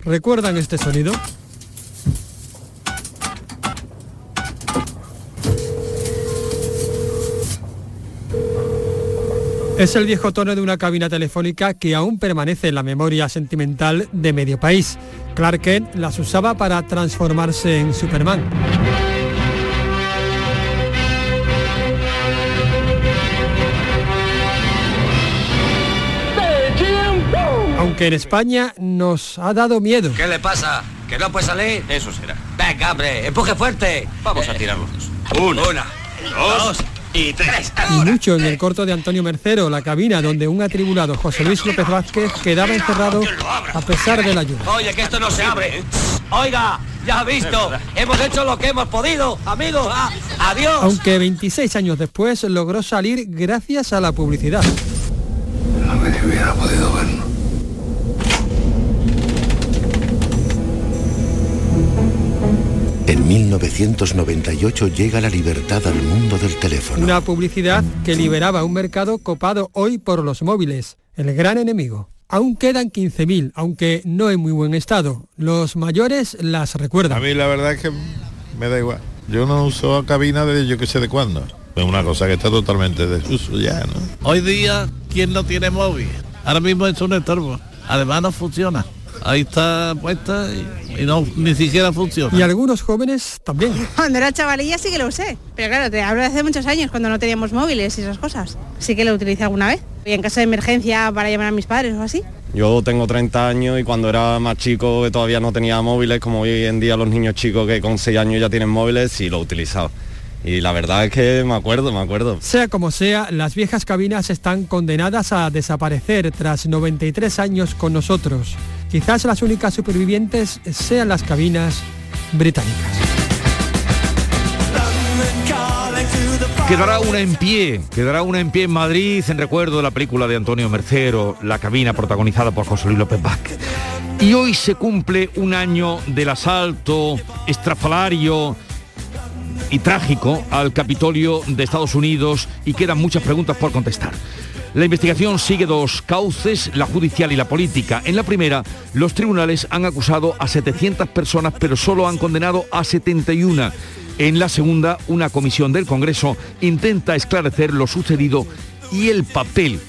¿Recuerdan este sonido? Es el viejo tono de una cabina telefónica que aún permanece en la memoria sentimental de medio país. Clark Kent las usaba para transformarse en Superman. Aunque en España nos ha dado miedo. ¿Qué le pasa? ¿Que no puede salir? Eso será. Venga, hombre, empuje fuerte. Vamos a tirar los dos. Una, Una dos, y tres. Y mucho en el corto de Antonio Mercero, la cabina donde un atribulado José Luis López Vázquez quedaba encerrado a pesar de la ayuda. Oye, que esto no se abre. Oiga, ya ha visto, hemos hecho lo que hemos podido, amigos. adiós. Aunque 26 años después logró salir gracias a la publicidad. Nadie hubiera podido vernos. En 1998 llega la libertad al mundo del teléfono. Una publicidad que liberaba un mercado copado hoy por los móviles, el gran enemigo. Aún quedan 15.000, aunque no en muy buen estado. Los mayores las recuerdan. A mí la verdad es que me da igual. Yo no uso cabina desde yo que sé de cuándo. Es una cosa que está totalmente desuso ya, ¿no? Hoy día, ¿quién no tiene móvil? Ahora mismo es un estorbo. Además no funciona. Ahí está puesta y, y no ni siquiera funciona. Y algunos jóvenes también. [LAUGHS] Cuando era chavalilla sí que lo usé. Pero claro, te hablo de hace muchos años, cuando no teníamos móviles y esas cosas. Sí que lo utilicé alguna vez. Y en caso de emergencia para llamar a mis padres o así. Yo tengo 30 años y cuando era más chico que todavía no tenía móviles, como hoy en día los niños chicos que con 6 años ya tienen móviles, sí lo he utilizado. Y la verdad es que me acuerdo, me acuerdo. Sea como sea, las viejas cabinas están condenadas a desaparecer tras 93 años con nosotros. Quizás las únicas supervivientes sean las cabinas británicas. Quedará una en pie, quedará una en pie en Madrid en recuerdo de la película de Antonio Mercero, La cabina protagonizada por José Luis López Vázquez. Y hoy se cumple un año del asalto estrafalario y trágico al Capitolio de Estados Unidos y quedan muchas preguntas por contestar. La investigación sigue dos cauces, la judicial y la política. En la primera, los tribunales han acusado a 700 personas, pero solo han condenado a 71. En la segunda, una comisión del Congreso intenta esclarecer lo sucedido y el papel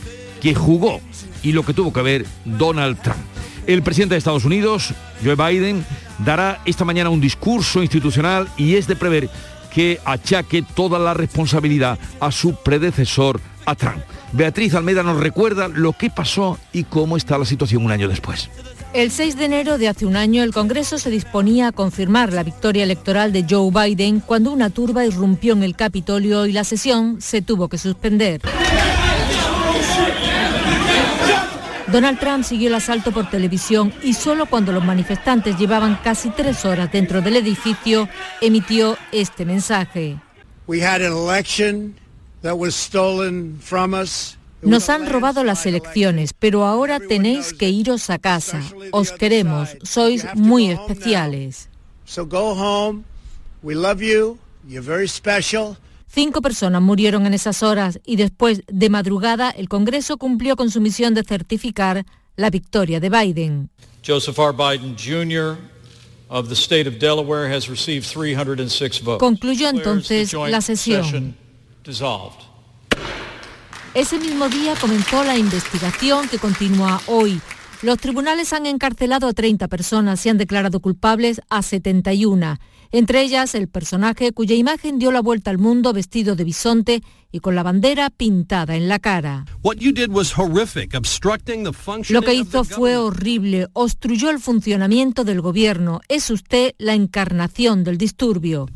que jugó y lo que tuvo que ver Donald Trump. El presidente de Estados Unidos, Joe Biden, dará esta mañana un discurso institucional y es de prever que achaque toda la responsabilidad a su predecesor, a Trump. Beatriz Almeida nos recuerda lo que pasó y cómo está la situación un año después. El 6 de enero de hace un año el Congreso se disponía a confirmar la victoria electoral de Joe Biden cuando una turba irrumpió en el Capitolio y la sesión se tuvo que suspender. Donald Trump siguió el asalto por televisión y solo cuando los manifestantes llevaban casi tres horas dentro del edificio emitió este mensaje. Nos han robado las elecciones, pero ahora tenéis que iros a casa. Os queremos, sois muy especiales. Cinco personas murieron en esas horas y después de madrugada el Congreso cumplió con su misión de certificar la victoria de Biden. Joseph R. Biden Jr. of the state of Delaware has received 306 votes. Concluyó entonces la sesión. Ese mismo día comenzó la investigación que continúa hoy. Los tribunales han encarcelado a 30 personas y han declarado culpables a 71. Entre ellas, el personaje cuya imagen dio la vuelta al mundo vestido de bisonte y con la bandera pintada en la cara. Lo que hizo fue horrible, obstruyó el funcionamiento del gobierno. Es usted la encarnación del disturbio.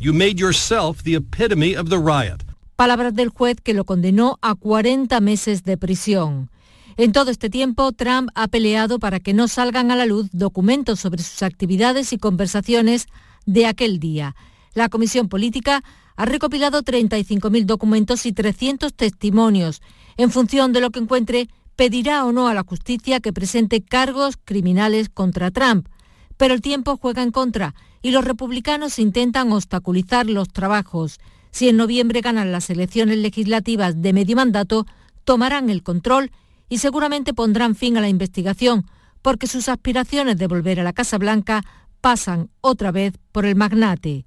Palabras del juez que lo condenó a 40 meses de prisión. En todo este tiempo, Trump ha peleado para que no salgan a la luz documentos sobre sus actividades y conversaciones de aquel día. La Comisión Política ha recopilado 35.000 documentos y 300 testimonios. En función de lo que encuentre, pedirá o no a la justicia que presente cargos criminales contra Trump. Pero el tiempo juega en contra y los republicanos intentan obstaculizar los trabajos. Si en noviembre ganan las elecciones legislativas de medio mandato, tomarán el control y seguramente pondrán fin a la investigación, porque sus aspiraciones de volver a la Casa Blanca pasan otra vez por el magnate.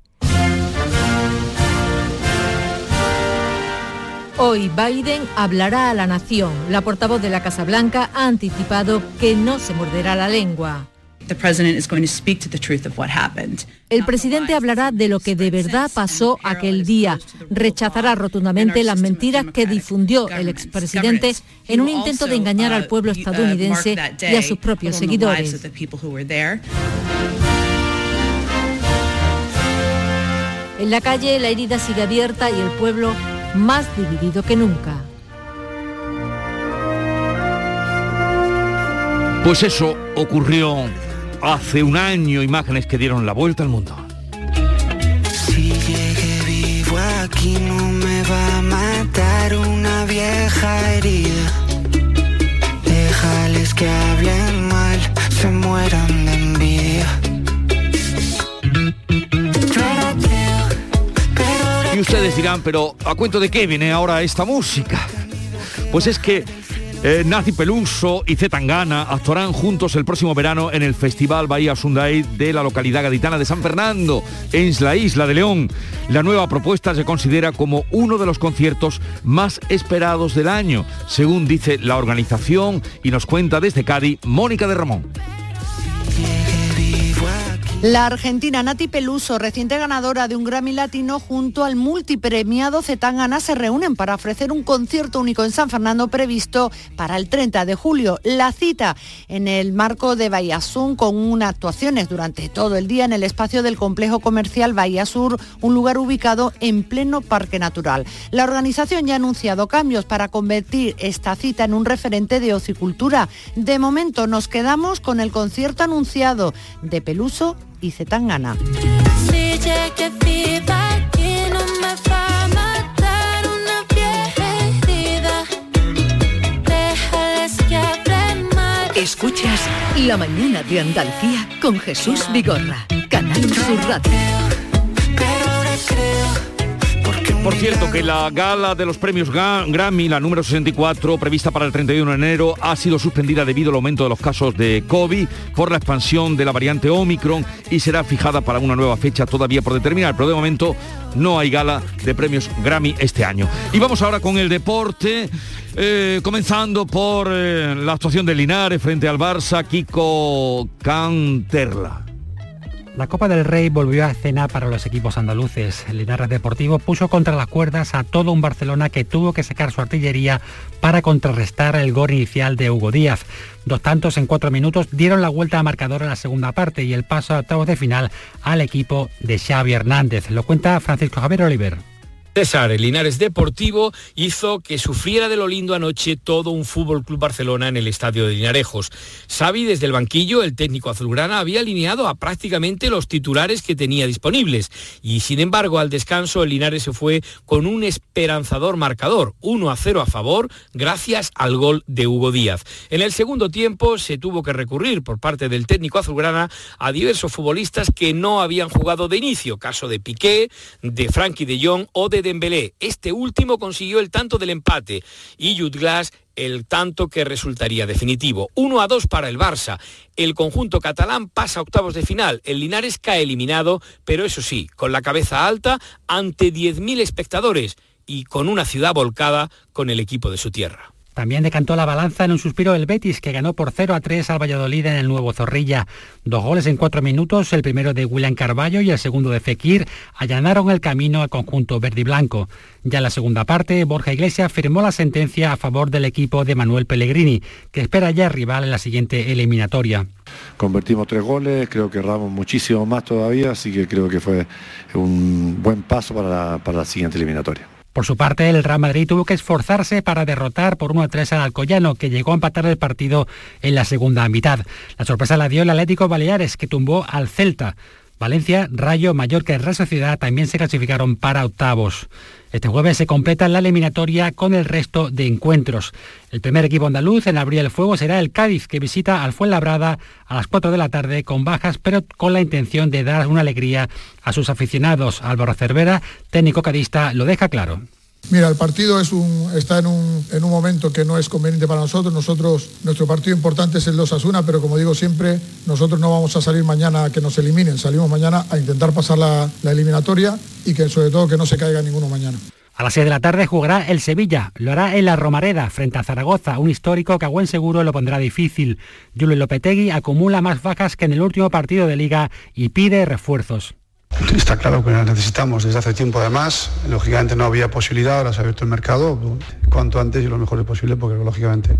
Hoy Biden hablará a la nación. La portavoz de la Casa Blanca ha anticipado que no se morderá la lengua. El presidente hablará de lo que de verdad pasó aquel día. Rechazará rotundamente las mentiras que difundió el expresidente en un intento de engañar al pueblo estadounidense y a sus propios seguidores. En la calle la herida sigue abierta y el pueblo más dividido que nunca. Pues eso ocurrió hace un año, imágenes que dieron la vuelta al mundo. Si llegué vivo aquí no me va a matar una vieja herida. Déjales que hablen mal, se mueran de envidia. Y ustedes dirán, pero ¿a cuento de qué viene ahora esta música? Pues es que Eh, Nazi Peluso y Zetangana actuarán juntos el próximo verano en el Festival Bahía Sunday de la localidad gaditana de San Fernando, en la isla de León. La nueva propuesta se considera como uno de los conciertos más esperados del año, según dice la organización y nos cuenta desde Cádiz Mónica de Ramón. La argentina Nati Peluso, reciente ganadora de un Grammy Latino junto al multipremiado Zetangana, se reúnen para ofrecer un concierto único en San Fernando previsto para el 30 de julio. La cita en el marco de Bahía Sur con unas actuaciones durante todo el día en el espacio del complejo comercial Bahía Sur, un lugar ubicado en pleno parque natural. La organización ya ha anunciado cambios para convertir esta cita en un referente de ocicultura. De momento nos quedamos con el concierto anunciado de Peluso y Zetangana. Escuchas La mañana de Andalucía con Jesús Vigorra, Canal Sur Radio. Por cierto, que la gala de los premios Grammy, la número 64, prevista para el 31 de enero, ha sido suspendida debido al aumento de los casos de COVID por la expansión de la variante Omicron y será fijada para una nueva fecha todavía por determinar. Pero de momento no hay gala de premios Grammy este año. Y vamos ahora con el deporte. Eh, comenzando por eh, la actuación de Linares frente al Barça, Kiko Canterla. La Copa del Rey volvió a escena para los equipos andaluces. El Linares Deportivo puso contra las cuerdas a todo un Barcelona que tuvo que sacar su artillería para contrarrestar el gol inicial de Hugo Díaz. Dos tantos en cuatro minutos dieron la vuelta a marcador a la segunda parte y el paso a octavos de final al equipo de Xavi Hernández. Lo cuenta Francisco Javier Oliver. César, el Linares Deportivo hizo que sufriera de lo lindo anoche todo un Fútbol Club Barcelona en el estadio de Linarejos. Xavi desde el banquillo, el técnico azulgrana, había alineado a prácticamente los titulares que tenía disponibles y sin embargo al descanso el Linares se fue con un esperanzador marcador, 1 a 0 a favor, gracias al gol de Hugo Díaz. En el segundo tiempo se tuvo que recurrir por parte del técnico azulgrana a diversos futbolistas que no habían jugado de inicio, caso de Piqué, de Frankie de Jong o de Dembélé. Este último consiguió el tanto del empate y Jude Glass el tanto que resultaría definitivo. 1 a 2 para el Barça. El conjunto catalán pasa a octavos de final. El Linares cae eliminado, pero eso sí, con la cabeza alta ante 10.000 espectadores y con una ciudad volcada con el equipo de su tierra. También decantó la balanza en un suspiro el Betis, que ganó por 0 a 3 al Valladolid en el nuevo Zorrilla. Dos goles en cuatro minutos, el primero de William Carballo y el segundo de Fekir, allanaron el camino al conjunto verde y blanco. Ya en la segunda parte, Borja Iglesias firmó la sentencia a favor del equipo de Manuel Pellegrini, que espera ya rival en la siguiente eliminatoria. Convertimos tres goles, creo que erramos muchísimo más todavía, así que creo que fue un buen paso para para la siguiente eliminatoria. Por su parte, el Real Madrid tuvo que esforzarse para derrotar por 1 a 3 al Alcoyano, que llegó a empatar el partido en la segunda mitad. La sorpresa la dio el Atlético Baleares, que tumbó al Celta. Valencia, Rayo, Mallorca y Real Sociedad también se clasificaron para octavos. Este jueves se completa la eliminatoria con el resto de encuentros. El primer equipo andaluz en abrir el fuego será el Cádiz, que visita al Fuenlabrada a las 4 de la tarde con bajas, pero con la intención de dar una alegría a sus aficionados. Álvaro Cervera, técnico cadista, lo deja claro. Mira, el partido está en un, en un, momento que no es conveniente para nosotros. Nuestro partido importante es el 2 Asuna, pero como digo siempre, nosotros no vamos a salir mañana a que nos eliminen. Salimos mañana a intentar pasar la, eliminatoria y que sobre todo que no se caiga ninguno mañana. A las 6 de la tarde jugará el Sevilla. Lo hará en la Romareda, frente a Zaragoza, un histórico que a buen seguro lo pondrá difícil. Julio Lopetegui acumula más bajas que en el último partido de liga y pide refuerzos. Está claro que la necesitamos desde hace tiempo además. Lógicamente no había posibilidad, ahora se ha abierto el mercado cuanto antes y lo mejor posible porque lógicamente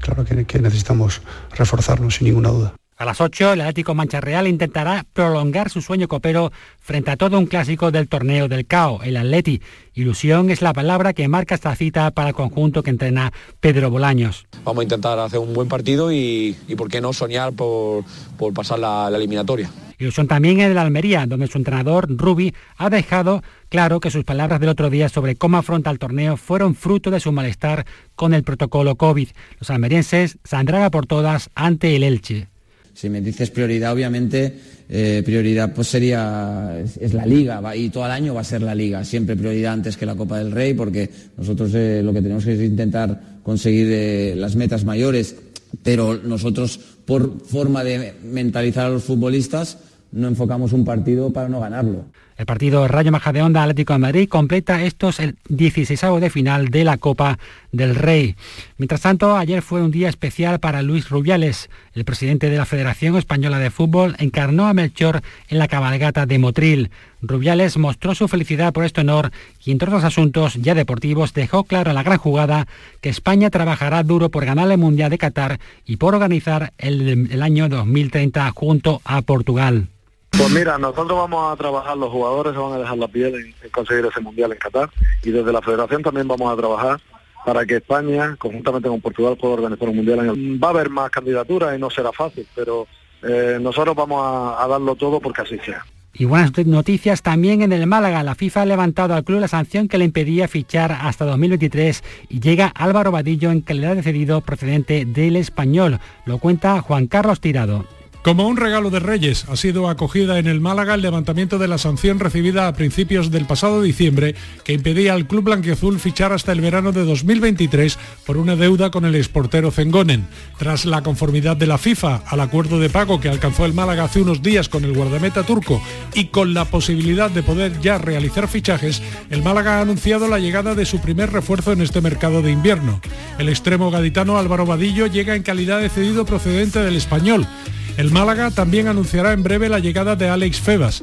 claro que necesitamos reforzarnos sin ninguna duda. A las 8, el Atlético Mancha Real intentará prolongar su sueño copero frente a todo un clásico del torneo del CAO, el Atleti. Ilusión es la palabra que marca esta cita para el conjunto que entrena Pedro Bolaños. Vamos a intentar hacer un buen partido y, y por qué no soñar por, por pasar la, la eliminatoria. Ilusión también en el Almería, donde su entrenador, Rubi, ha dejado claro que sus palabras del otro día sobre cómo afronta el torneo fueron fruto de su malestar con el protocolo COVID. Los almerienses saldrán a por todas ante el Elche. Si me dices prioridad, obviamente eh, prioridad pues sería es, la liga y todo el año va a ser la liga. Siempre prioridad antes que la Copa del Rey porque nosotros eh, lo que tenemos que es intentar conseguir eh, las metas mayores. Pero nosotros por forma de mentalizar a los futbolistas no enfocamos un partido para no ganarlo. El partido Rayo Majadahonda Atlético de Madrid completa estos el 16 de final de la Copa del Rey. Mientras tanto, ayer fue un día especial para Luis Rubiales. El presidente de la Federación Española de Fútbol encarnó a Melchor en la cabalgata de Motril. Rubiales mostró su felicidad por este honor y, entre otros asuntos ya deportivos, dejó claro en la gran jugada que España trabajará duro por ganar el Mundial de Qatar y por organizar el, el año 2030 junto a Portugal. Pues mira, nosotros vamos a trabajar, los jugadores se van a dejar la piel en, conseguir ese mundial en Qatar y desde la federación también vamos a trabajar para que España, conjuntamente con Portugal, pueda organizar un mundial. En el... Va a haber más candidaturas y no será fácil, pero eh, nosotros vamos a, a darlo todo porque así sea. Y buenas noticias también en el Málaga. La FIFA ha levantado al club la sanción que le impedía fichar hasta 2023 y llega Álvaro Vadillo en calidad de cedido procedente del español. Lo cuenta Juan Carlos Tirado. Como un regalo de Reyes, ha sido acogida en el Málaga el levantamiento de la sanción recibida a principios del pasado diciembre que impedía al club blanquiazul fichar hasta el verano de 2023 por una deuda con el exportero Zengonen. Tras la conformidad de la FIFA al acuerdo de pago que alcanzó el Málaga hace unos días con el guardameta turco y con la posibilidad de poder ya realizar fichajes, el Málaga ha anunciado la llegada de su primer refuerzo en este mercado de invierno. El extremo gaditano Álvaro Vadillo llega en calidad de cedido procedente del español. Málaga también anunciará en breve la llegada de Alex Febas.